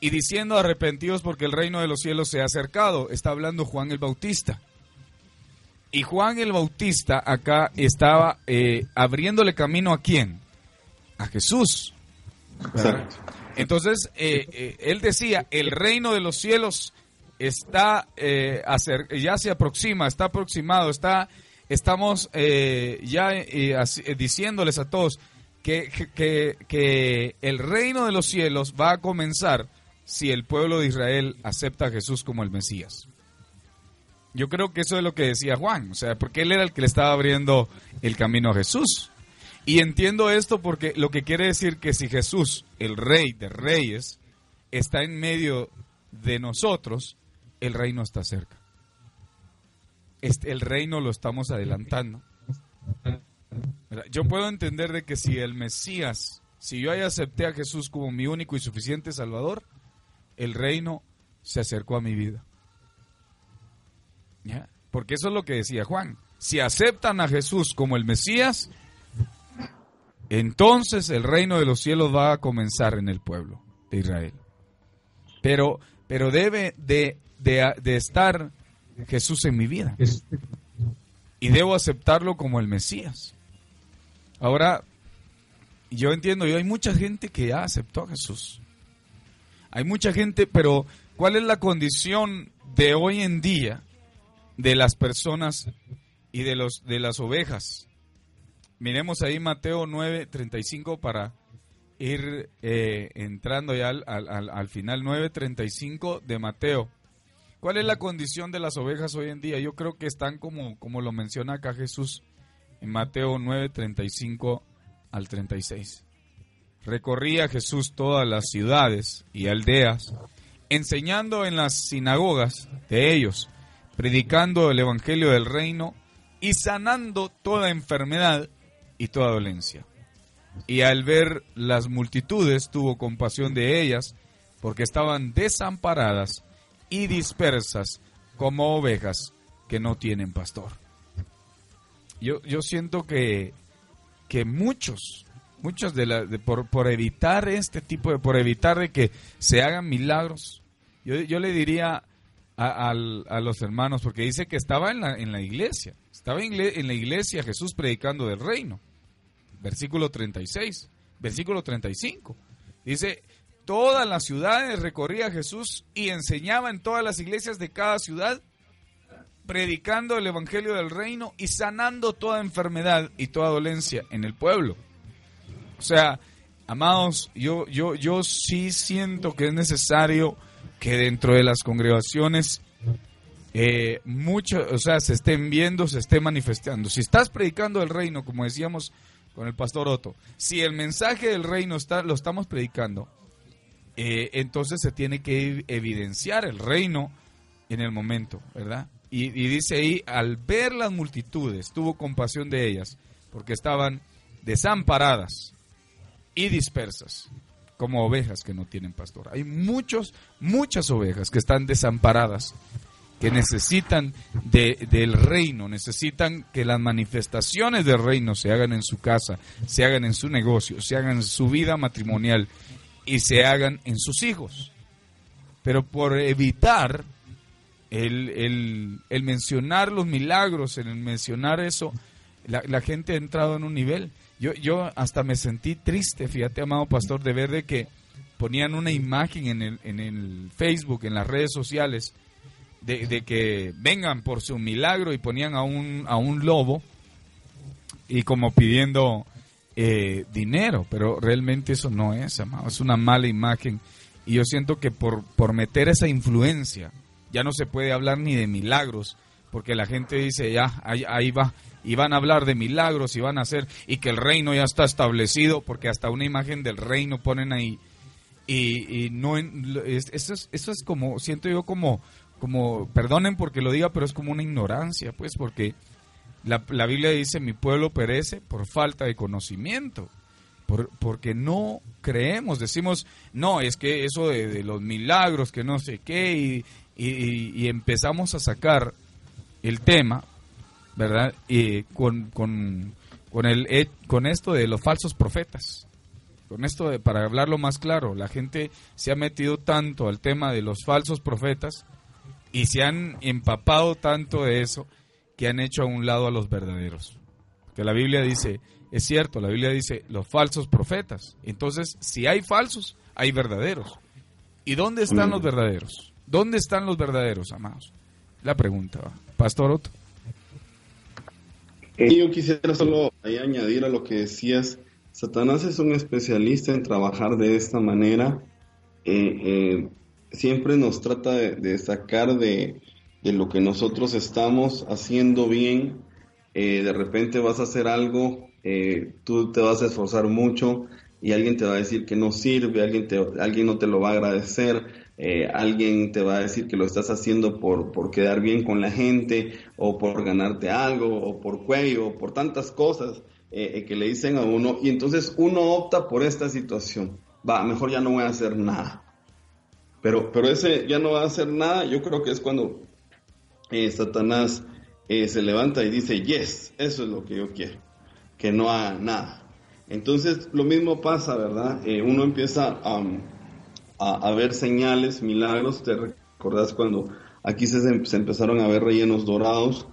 y diciendo arrepentidos porque el reino de los cielos se ha acercado, está hablando Juan el Bautista. Y Juan el Bautista acá estaba eh, abriéndole camino a quién? A Jesús. Entonces, eh, eh, él decía, el reino de los cielos está, eh, ya se aproxima, está aproximado, está, estamos ya diciéndoles a todos que, que, que el reino de los cielos va a comenzar si el pueblo de Israel acepta a Jesús como el Mesías. Yo creo que eso es lo que decía Juan, o sea, porque él era el que le estaba abriendo el camino a Jesús. Y entiendo esto porque lo que quiere decir que si Jesús, el rey de reyes, está en medio de nosotros, el reino está cerca. Este, el reino lo estamos adelantando. Yo puedo entender de que si el Mesías, si yo ya acepté a Jesús como mi único y suficiente Salvador, el reino se acercó a mi vida. Porque eso es lo que decía Juan. Si aceptan a Jesús como el Mesías, entonces el reino de los cielos va a comenzar en el pueblo de Israel. Pero, pero debe de, de, estar Jesús en mi vida. Y debo aceptarlo como el Mesías. Ahora, yo entiendo, yo hay mucha gente que ya aceptó a Jesús. Hay mucha gente, pero ¿cuál es la condición de hoy en día de las personas y de los de las ovejas? Miremos ahí Mateo 9:35 para ir eh, entrando ya al, al, al final 9:35 de Mateo. ¿Cuál es la condición de las ovejas hoy en día? Yo creo que están como, como lo menciona acá Jesús en Mateo 9:35 al 36. Recorría Jesús todas las ciudades y aldeas, enseñando en las sinagogas de ellos, predicando el Evangelio del reino y sanando toda enfermedad y toda dolencia. Y al ver las multitudes tuvo compasión de ellas, porque estaban desamparadas y dispersas como ovejas que no tienen pastor. Yo, yo siento que, que muchos muchos de la, por, por, evitar este tipo de, por evitar de que se hagan milagros. Yo, yo le diría a, a, los hermanos, porque dice que estaba en la, en la iglesia, estaba en la iglesia Jesús predicando del reino. Versículo 36, versículo 35. Dice, todas las ciudades recorría Jesús y enseñaba en todas las iglesias de cada ciudad, predicando el evangelio del reino y sanando toda enfermedad y toda dolencia en el pueblo. O sea, amados, yo, yo, yo sí siento que es necesario que dentro de las congregaciones eh, mucho, o sea, se estén viendo, se estén manifestando. Si estás predicando el reino, como decíamos con el pastor Otto, si el mensaje del reino está, lo estamos predicando, eh, entonces se tiene que evidenciar el reino en el momento, ¿verdad? Y, y, dice ahí, al ver las multitudes, tuvo compasión de ellas, porque estaban desamparadas y dispersas, como ovejas que no tienen pastor. Hay muchos, muchas ovejas que están desamparadas, que necesitan de, del reino, necesitan que las manifestaciones del reino se hagan en su casa, se hagan en su negocio, se hagan en su vida matrimonial y se hagan en sus hijos. Pero por evitar el, el, el mencionar los milagros, el mencionar eso, la, la gente ha entrado en un nivel yo, yo hasta me sentí triste, fíjate, amado pastor, de ver de que ponían una imagen en el, en el Facebook, en las redes sociales, de, que vengan por su milagro y ponían a un, a un lobo y como pidiendo eh, dinero, pero realmente eso no es, amado, es una mala imagen. Y yo siento que por, por meter esa influencia, ya no se puede hablar ni de milagros, porque la gente dice, ya, ahí, ahí va, y van a hablar de milagros y van a hacer y que el reino ya está establecido porque hasta una imagen del reino ponen ahí y, y no eso es, eso es como siento yo como como perdonen porque lo diga pero es como una ignorancia pues porque la, la Biblia dice mi pueblo perece por falta de conocimiento por, porque no creemos decimos no es que eso de, los milagros que no sé qué y, y empezamos a sacar el tema ¿verdad? Y con, con, con, el, eh, con esto de los falsos profetas. Con esto, de, para hablarlo más claro, la gente se ha metido tanto al tema de los falsos profetas y se han empapado tanto de eso que han hecho a un lado a los verdaderos. Que la Biblia dice, es cierto, la Biblia dice los falsos profetas. Entonces, si hay falsos, hay verdaderos. ¿Y dónde están los verdaderos? ¿Dónde están los verdaderos, amados? La pregunta, Pastor Otto. Eh, yo quisiera solo añadir a lo que decías. Satanás es un especialista en trabajar de esta manera. Eh, eh, siempre nos trata de, sacar de, lo que nosotros estamos haciendo bien. de repente vas a hacer algo, tú te vas a esforzar mucho y alguien te va a decir que no sirve, alguien, te, alguien no te lo va a agradecer eh, alguien te va a decir que lo estás haciendo por, por quedar bien con la gente o por ganarte algo o por cuello o por tantas cosas eh, eh, que le dicen a uno y entonces uno opta por esta situación. Va, mejor ya no voy a hacer nada. Pero, pero ese ya no va a hacer nada. Yo creo que es cuando eh, Satanás eh, se levanta y dice, yes, eso es lo que yo quiero, que no haga nada. Entonces lo mismo pasa, ¿verdad? Eh, uno empieza a, a, ver señales, milagros. ¿Te recordás cuando aquí se, se empezaron a ver rellenos dorados?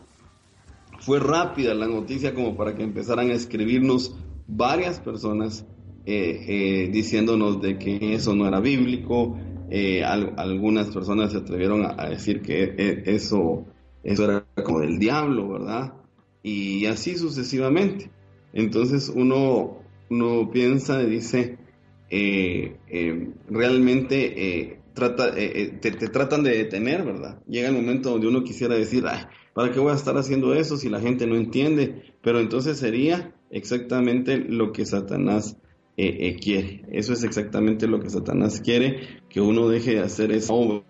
Fue rápida la noticia como para que empezaran a escribirnos varias personas diciéndonos de que eso no era bíblico, eh, algunas personas se atrevieron a, decir que e, eso, eso era como del diablo, ¿verdad? Y así sucesivamente. Entonces uno, uno piensa y dice, eh, eh, realmente trata, te, te, tratan de detener, ¿verdad? Llega el momento donde uno quisiera decir, ¿para qué voy a estar haciendo eso si la gente no entiende? Pero entonces sería exactamente lo que Satanás eh, eh, quiere. Eso es exactamente lo que Satanás quiere, que uno deje de hacer esa obra.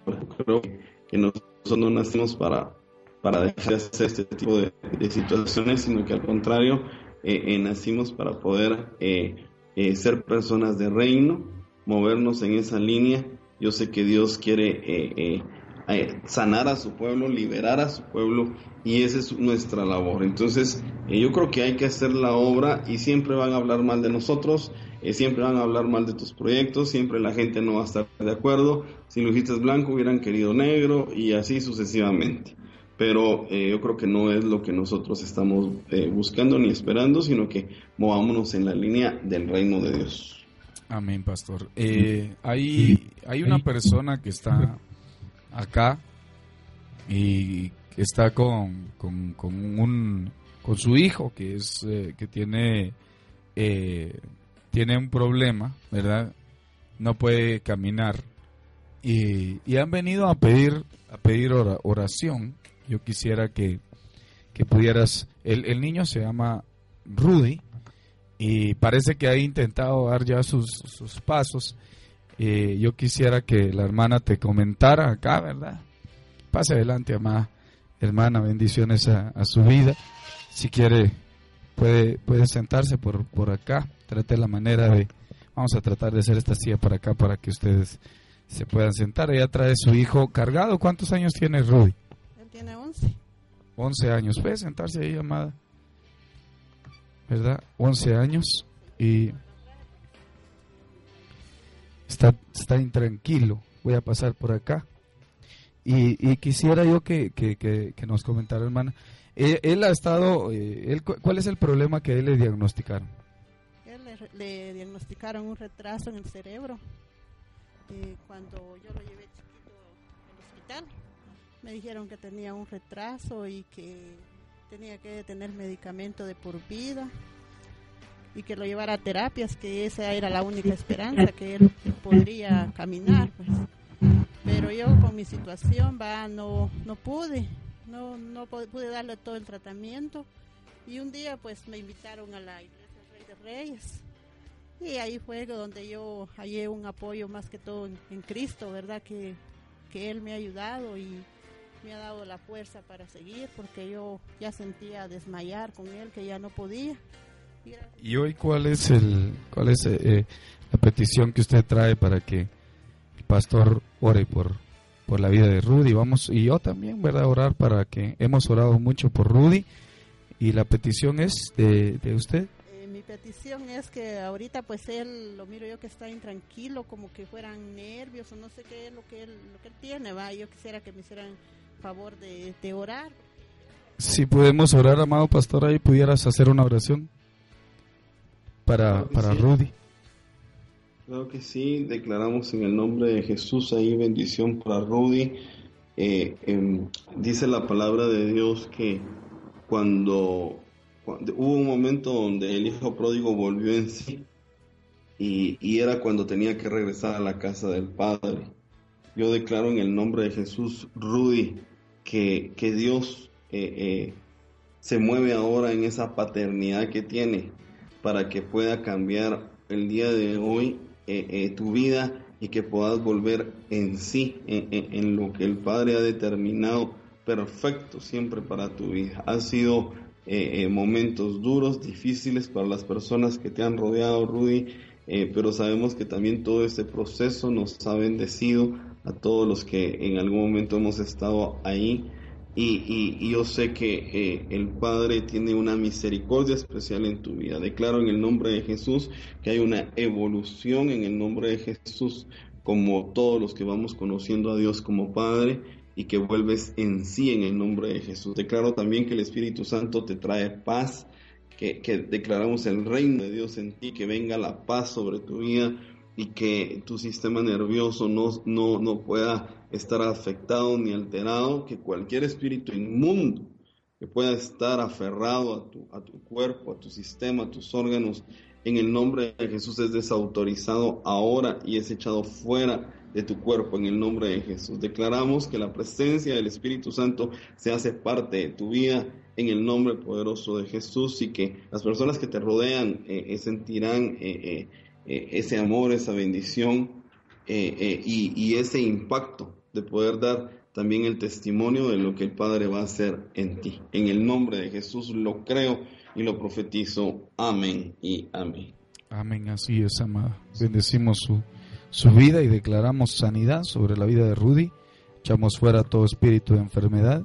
Creo que nosotros no nacimos para, para dejar de hacer este tipo de, situaciones, sino que al contrario, eh, nacimos para poder ser personas de reino, movernos en esa línea. Yo sé que Dios quiere sanar a su pueblo, liberar a su pueblo y esa es nuestra labor. Entonces, yo creo que hay que hacer la obra y siempre van a hablar mal de nosotros, eh, siempre van a hablar mal de tus proyectos, siempre la gente no va a estar de acuerdo. Si lo hiciste blanco, hubieran querido negro y así sucesivamente. Pero eh, yo creo que no es lo que nosotros estamos eh, buscando ni esperando, sino que movámonos en la línea del reino de Dios. Amén, pastor. hay, hay una persona que está acá y está con, con, con, un, con su hijo que, es, que tiene tiene un problema, ¿verdad? No puede caminar. Y, han venido a pedir, a pedir oración. Yo quisiera que, pudieras... El, niño se llama Rudy y parece que ha intentado dar ya sus, sus pasos. Eh, yo quisiera que la hermana te comentara acá, ¿verdad? Pase adelante, amada hermana, bendiciones a, a su vida. Si quiere, puede, puede sentarse por, por acá trate la manera de, vamos a tratar de hacer esta silla para acá para que ustedes se puedan sentar. Ella trae su hijo cargado. ¿Cuántos años tiene Rudy? Él tiene 11. 11 años. Puede sentarse ahí, amada. ¿Verdad? 11 años y está, está intranquilo. Voy a pasar por acá. Y, quisiera yo que, que, que, nos comentara, hermana. Él, ha estado, eh, él, ¿cuál es el problema que él le diagnosticaron? le diagnosticaron un retraso en el cerebro. Eh, cuando yo lo llevé chiquito al hospital, me dijeron que tenía un retraso y que tenía que tener medicamento de por vida y que lo llevara a terapias, que esa era la única esperanza, que él podría caminar. Pues. Pero yo con mi situación va no, no pude, no, no pude darle todo el tratamiento. Y un día pues me invitaron a la iglesia Rey de Reyes y ahí fue donde yo hallé un apoyo más que todo en, Cristo, ¿verdad? Que, Él me ha ayudado y me ha dado la fuerza para seguir, porque yo ya sentía desmayar con Él, que ya no podía. ¿Y hoy cuál es, el, cuál es eh, eh, la petición que usted trae para que el pastor ore por, por la vida de Rudy? Vamos, y yo también, ¿verdad? Orar para que hemos orado mucho por Rudy y la petición es de, de usted petición es que ahorita pues él, lo miro yo que está intranquilo, como que fueran nervios o no sé qué es lo que él, lo que él tiene, va, yo quisiera que me hicieran favor de, orar. Si podemos orar, amado pastor, ahí pudieras hacer una oración para, para Rudy. Claro que sí, declaramos en el nombre de Jesús ahí bendición para Rudy. Eh, em, dice la palabra de Dios que cuando hubo un momento donde el hijo pródigo volvió en sí y, era cuando tenía que regresar a la casa del padre. Yo declaro en el nombre de Jesús, Rudy, que, que Dios eh, eh, se mueve ahora en esa paternidad que tiene para que pueda cambiar el día de hoy eh, tu vida y que puedas volver en sí, en, lo que el Padre ha determinado perfecto siempre para tu vida. Ha sido eh, eh, momentos duros, difíciles para las personas que te han rodeado, Rudy, eh, pero sabemos que también todo este proceso nos ha bendecido a todos los que en algún momento hemos estado ahí. Y, yo sé que eh, el Padre tiene una misericordia especial en tu vida. Declaro en el nombre de Jesús que hay una evolución en el nombre de Jesús, como todos los que vamos conociendo a Dios como Padre y que vuelves en sí en el nombre de Jesús. Declaro también que el Espíritu Santo te trae paz, que, que declaramos el reino de Dios en ti, que venga la paz sobre tu vida y que tu sistema nervioso no, no, no pueda estar afectado ni alterado, que cualquier espíritu inmundo que pueda estar aferrado a tu, a tu cuerpo, a tu sistema, a tus órganos, en el nombre de Jesús es desautorizado ahora y es echado fuera de tu cuerpo en el nombre de Jesús. Declaramos que la presencia del Espíritu Santo se hace parte de tu vida en el nombre poderoso de Jesús y que las personas que te rodean eh, eh, sentirán eh, ese amor, esa bendición y, ese impacto de poder dar también el testimonio de lo que el Padre va a hacer en ti. En el nombre de Jesús lo creo y lo profetizo. Amén y amén. Amén, así es, amada. Bendecimos su, su vida y declaramos sanidad sobre la vida de Rudy. Echamos fuera todo espíritu de enfermedad.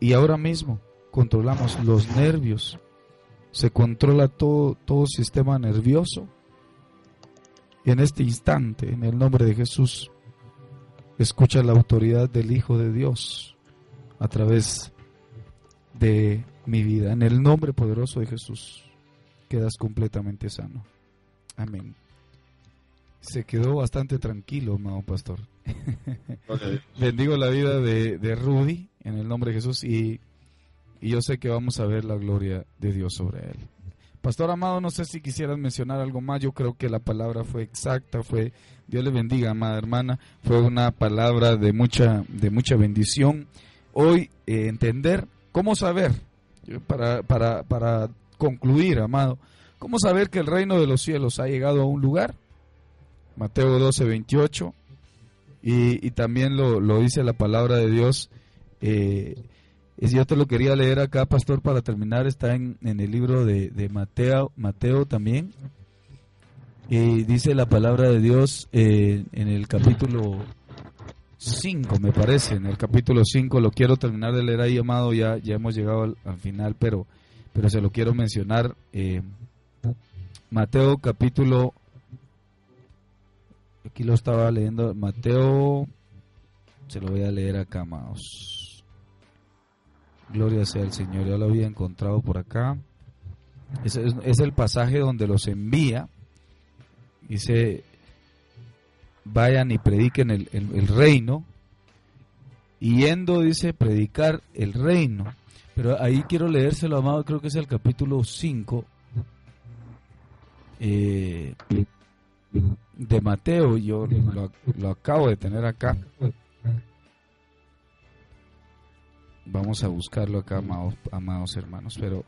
Y ahora mismo controlamos los nervios. Se controla todo, todo sistema nervioso en este instante, en el nombre de Jesús, escucha la autoridad del Hijo de Dios a través de mi vida. En el nombre poderoso de Jesús, quedas completamente sano. Amén. Se quedó bastante tranquilo, amado pastor. Bendigo la vida de, Rudy en el nombre de Jesús y yo sé que vamos a ver la gloria de Dios sobre él. Pastor Amado, no sé si quisieras mencionar algo más. Yo creo que la palabra fue exacta, fue Dios le bendiga, amada hermana. Fue una palabra de mucha de mucha bendición. Hoy eh, entender cómo saber para, para, para concluir, amado, cómo saber que el reino de los cielos ha llegado a un lugar. Mateo 12, 28. Y, y también lo, lo dice la palabra de Dios. Eh, yo te lo quería leer acá, pastor, para terminar. Está en, el libro de, Mateo, Mateo también. Y dice la palabra de Dios eh, en el capítulo 5, me parece. En el capítulo 5 lo quiero terminar de leer ahí, amado. Ya, ya hemos llegado al, final, pero, pero se lo quiero mencionar. Eh, Mateo capítulo... Aquí lo estaba leyendo. Mateo... Se lo voy a leer acá, amados. Gloria sea el Señor, ya lo había encontrado por acá. Es, el pasaje donde los envía. Dice, vayan y prediquen el, el, reino. Y yendo, dice, predicar el reino. Pero ahí quiero leérselo, amado, creo que es el capítulo 5 eh, de Mateo. Yo lo, lo acabo de tener acá. Vamos a buscarlo acá, amados, hermanos, pero...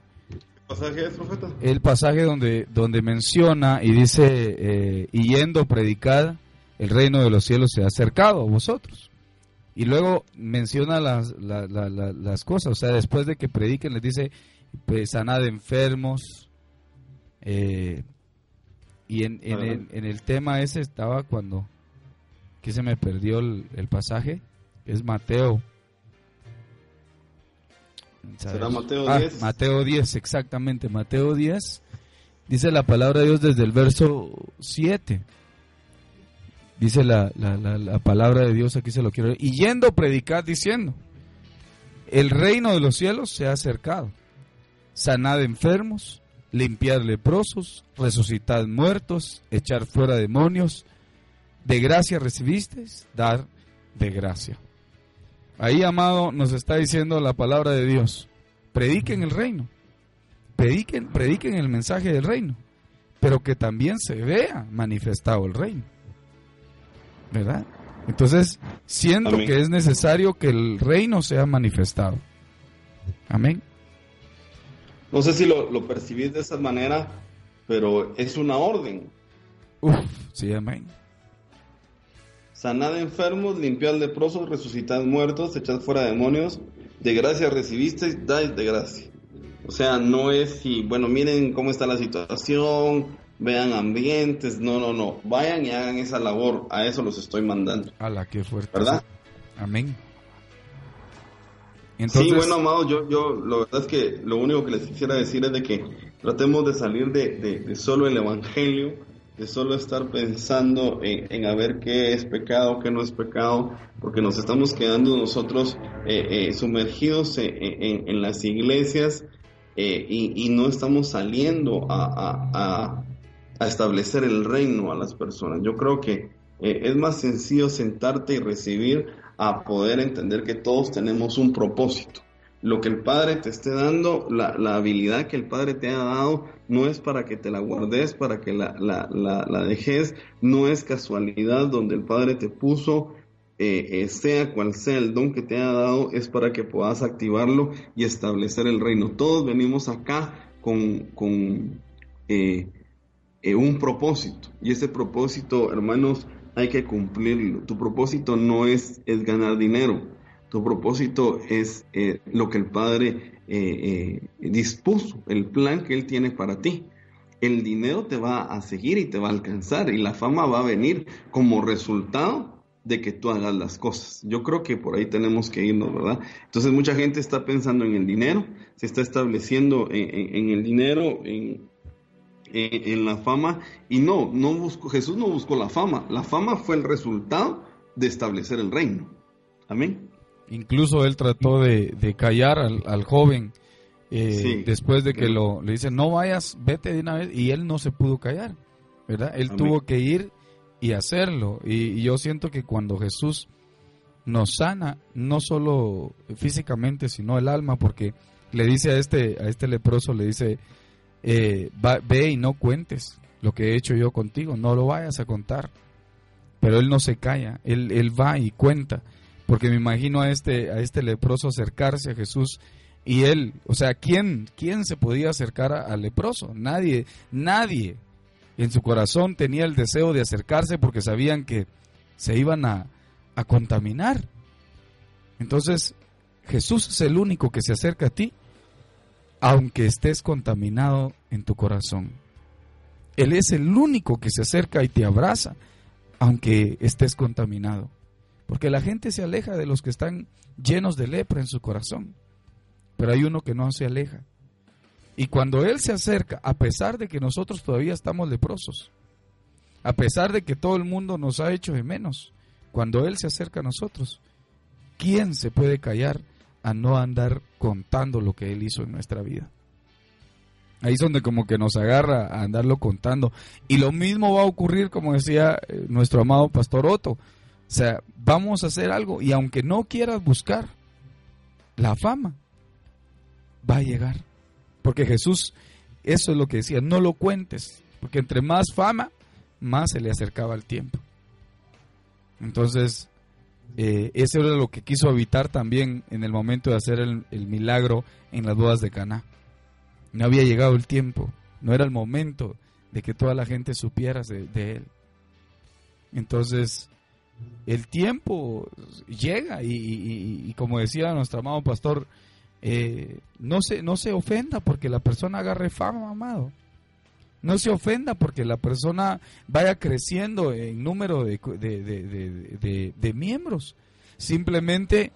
¿Pasaje es, profeta? El pasaje donde, donde menciona y dice, eh, y yendo predicad, el reino de los cielos se ha acercado a vosotros. Y luego menciona las, las cosas, o sea, después de que prediquen, les dice, pues, sanad enfermos. Eh, y en, en, el, en, el, tema ese estaba cuando, que se me perdió el, el pasaje, es Mateo ¿Será Mateo 10? Ah, Mateo 10, exactamente. Mateo 10 dice la palabra de Dios desde el verso 7. Dice la, la, palabra de Dios, aquí se lo quiero Y yendo a predicar diciendo, el reino de los cielos se ha acercado. Sanad enfermos, limpiar leprosos, resucitad muertos, echar fuera demonios. De gracia recibisteis, dar de gracia. Ahí, amado, nos está diciendo la palabra de Dios. Prediquen el reino. Prediquen, prediquen el mensaje del reino. Pero que también se vea manifestado el reino. ¿Verdad? Entonces, siento que es necesario que el reino sea manifestado. Amén. No sé si lo, lo percibís de esa manera, pero es una orden. Uf, sí, amén sanad enfermos, limpiad leprosos, resucitad muertos, echad fuera demonios, de gracia recibisteis, dais de gracia. O sea, no es si, bueno, miren cómo está la situación, vean ambientes, no, no, no, vayan y hagan esa labor, a eso los estoy mandando. A la que fuerte. ¿Verdad? Amén. Sí, bueno, amados, yo, yo, la verdad es que lo único que les quisiera decir es de que tratemos de salir de, de, solo el Evangelio, de solo estar pensando en, a ver qué es pecado, qué no es pecado, porque nos estamos quedando nosotros eh, eh, sumergidos en, las iglesias eh, y, no estamos saliendo a, establecer el reino a las personas. Yo creo que es más sencillo sentarte y recibir a poder entender que todos tenemos un propósito. Lo que el Padre te esté dando, la, habilidad que el Padre te ha dado, no es para que te la guardes, para que la, la, dejes, no es casualidad donde el Padre te puso, eh, eh, sea cual sea el don que te ha dado, es para que puedas activarlo y establecer el reino. Todos venimos acá con, con eh, un propósito y ese propósito, hermanos, hay que cumplirlo. Tu propósito no es, es ganar dinero. Tu propósito es eh, lo que el Padre eh, eh, dispuso, el plan que Él tiene para ti. El dinero te va a seguir y te va a alcanzar y la fama va a venir como resultado de que tú hagas las cosas. Yo creo que por ahí tenemos que irnos, ¿verdad? Entonces mucha gente está pensando en el dinero, se está estableciendo en el dinero, en, en, la fama y no, no buscó, Jesús no buscó la fama, la fama fue el resultado de establecer el reino. Amén. Incluso él trató de, callar al, joven eh, después de que lo, le dice, no vayas, vete de una vez, y él no se pudo callar, ¿verdad? Él tuvo que ir y hacerlo. Y, yo siento que cuando Jesús nos sana, no solo físicamente, sino el alma, porque le dice a este, a este leproso, le dice, eh, ve y no cuentes lo que he hecho yo contigo, no lo vayas a contar. Pero él no se calla, él, él va y cuenta, porque me imagino a este, a este leproso acercarse a Jesús y él, o sea, ¿quién, quién se podía acercar al leproso? Nadie, nadie en su corazón tenía el deseo de acercarse porque sabían que se iban a, a contaminar. Entonces, Jesús es el único que se acerca a ti aunque estés contaminado en tu corazón. Él es el único que se acerca y te abraza, aunque estés contaminado. Porque la gente se aleja de los que están llenos de lepra en su corazón. Pero hay uno que no se aleja. Y cuando Él se acerca, a pesar de que nosotros todavía estamos leprosos, a pesar de que todo el mundo nos ha hecho de menos, cuando Él se acerca a nosotros, ¿quién se puede callar a no andar contando lo que Él hizo en nuestra vida. Ahí es donde como que nos agarra a andarlo contando. Y lo mismo va a ocurrir, como decía eh, nuestro amado pastor Otto. O sea, vamos a hacer algo y aunque no quieras buscar la fama, va a llegar. Porque Jesús, eso es lo que decía, no lo cuentes. Porque entre más fama, más se le acercaba el tiempo. Entonces, eh, eso era lo que quiso evitar también en el momento de hacer el, milagro en las bodas de Caná. No había llegado el tiempo, no era el momento de que toda la gente supiera de, él. Entonces, el tiempo llega y, como decía nuestro amado pastor, eh, no, se, no se ofenda porque la persona agarre fama, amado. No se ofenda porque la persona vaya creciendo en número de, de, miembros. Simplemente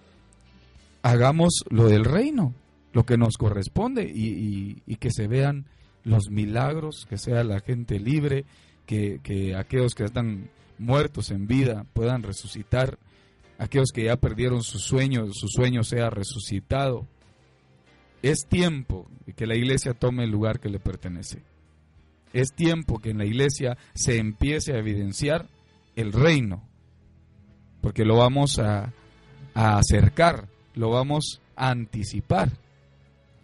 hagamos lo del reino, lo que nos corresponde y, que se vean los milagros, que sea la gente libre, que, que aquellos que están muertos en vida puedan resucitar, aquellos que ya perdieron su sueño, su sueño sea resucitado. Es tiempo que la iglesia tome el lugar que le pertenece. Es tiempo que en la iglesia se empiece a evidenciar el reino, porque lo vamos a, acercar, lo vamos a anticipar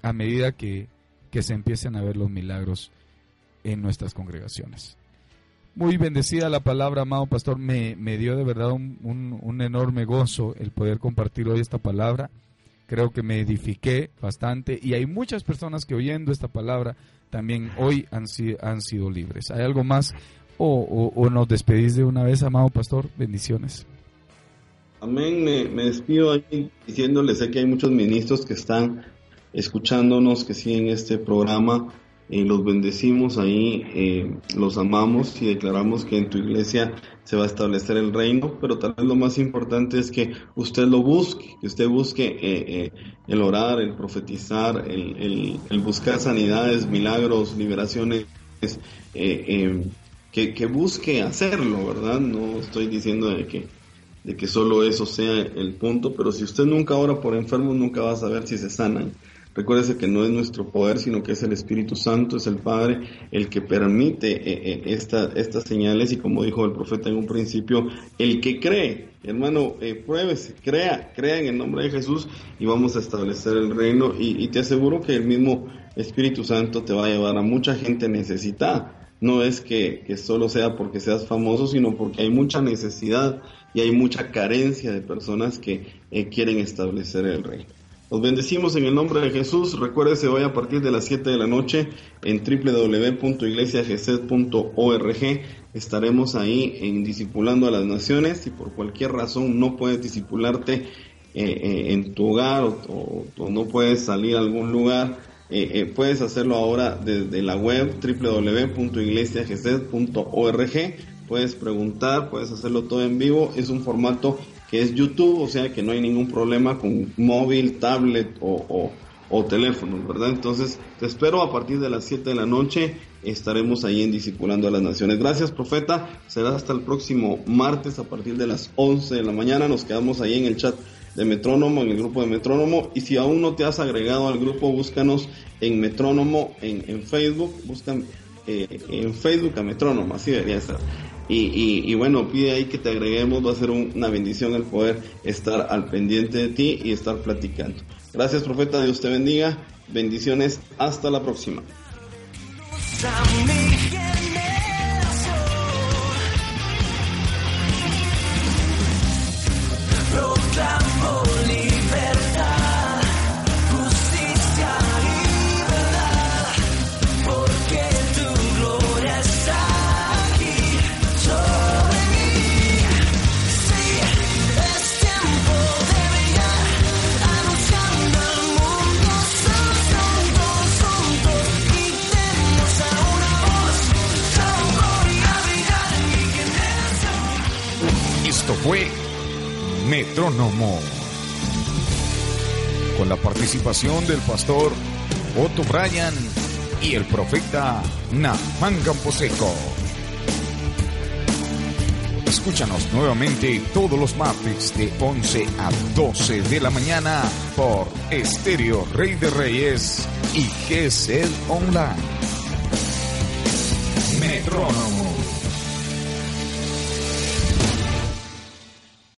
a medida que, se empiecen a ver los milagros en nuestras congregaciones. Muy bendecida la palabra, amado pastor. Me, dio de verdad un, un, enorme gozo el poder compartir hoy esta palabra. Creo que me edifiqué bastante y hay muchas personas que oyendo esta palabra también hoy han, han sido libres. ¿Hay algo más o, nos despedís de una vez, amado pastor? Bendiciones. Amén, me, despido ahí diciéndole, que hay muchos ministros que están escuchándonos, que siguen este programa. Eh, los bendecimos ahí, eh, los amamos y declaramos que en tu iglesia se va a establecer el reino, pero tal vez lo más importante es que usted lo busque, que usted busque eh, el orar, el profetizar, el, buscar sanidades, milagros, liberaciones, que, que, busque hacerlo, ¿verdad? No estoy diciendo de que, de que solo eso sea el punto, pero si usted nunca ora por enfermos, nunca va a saber si se sanan. Recuérdese que no es nuestro poder, sino que es el Espíritu Santo, es el Padre el que permite eh, eh, estas señales y como dijo el profeta en un principio, el que cree, hermano, eh, pruébese, crea, crea en el nombre de Jesús y vamos a establecer el reino y, te aseguro que el mismo Espíritu Santo te va a llevar a mucha gente necesitada. No es que, que solo sea porque seas famoso, sino porque hay mucha necesidad y hay mucha carencia de personas que quieren establecer el reino. Los bendecimos en el nombre de Jesús. Recuérdese hoy a partir de las 7 de la noche en www.iglesiagesed.org. Estaremos ahí en Discipulando a las Naciones. Si por cualquier razón no puedes discipularte eh, eh, en tu hogar o, no puedes salir a algún lugar, eh, puedes hacerlo ahora desde la web www.iglesiagesed.org. Puedes preguntar, puedes hacerlo todo en vivo. Es un formato que es YouTube, o sea que no hay ningún problema con móvil, tablet o, o, teléfono, ¿verdad? Entonces, te espero a partir de las 7 de la noche, estaremos ahí en Discipulando a las Naciones. Gracias, profeta, será hasta el próximo martes a partir de las 11 de la mañana, nos quedamos ahí en el chat de Metrónomo, en el grupo de Metrónomo, y si aún no te has agregado al grupo, búscanos en Metrónomo, en, en Facebook, buscan eh, en Facebook a Metrónomo, así debería estar. Y, bueno, pide ahí que te agreguemos, va a ser una bendición el poder estar al pendiente de ti y estar platicando. Gracias, profeta, Dios te bendiga. Bendiciones, hasta la próxima. Fue Metrónomo. Con la participación del pastor Otto Bryan y el profeta Nahman Camposeco. Escúchanos nuevamente todos los martes de 11 a 12 de la mañana por Estéreo Rey de Reyes y GESED Online. Metrónomo.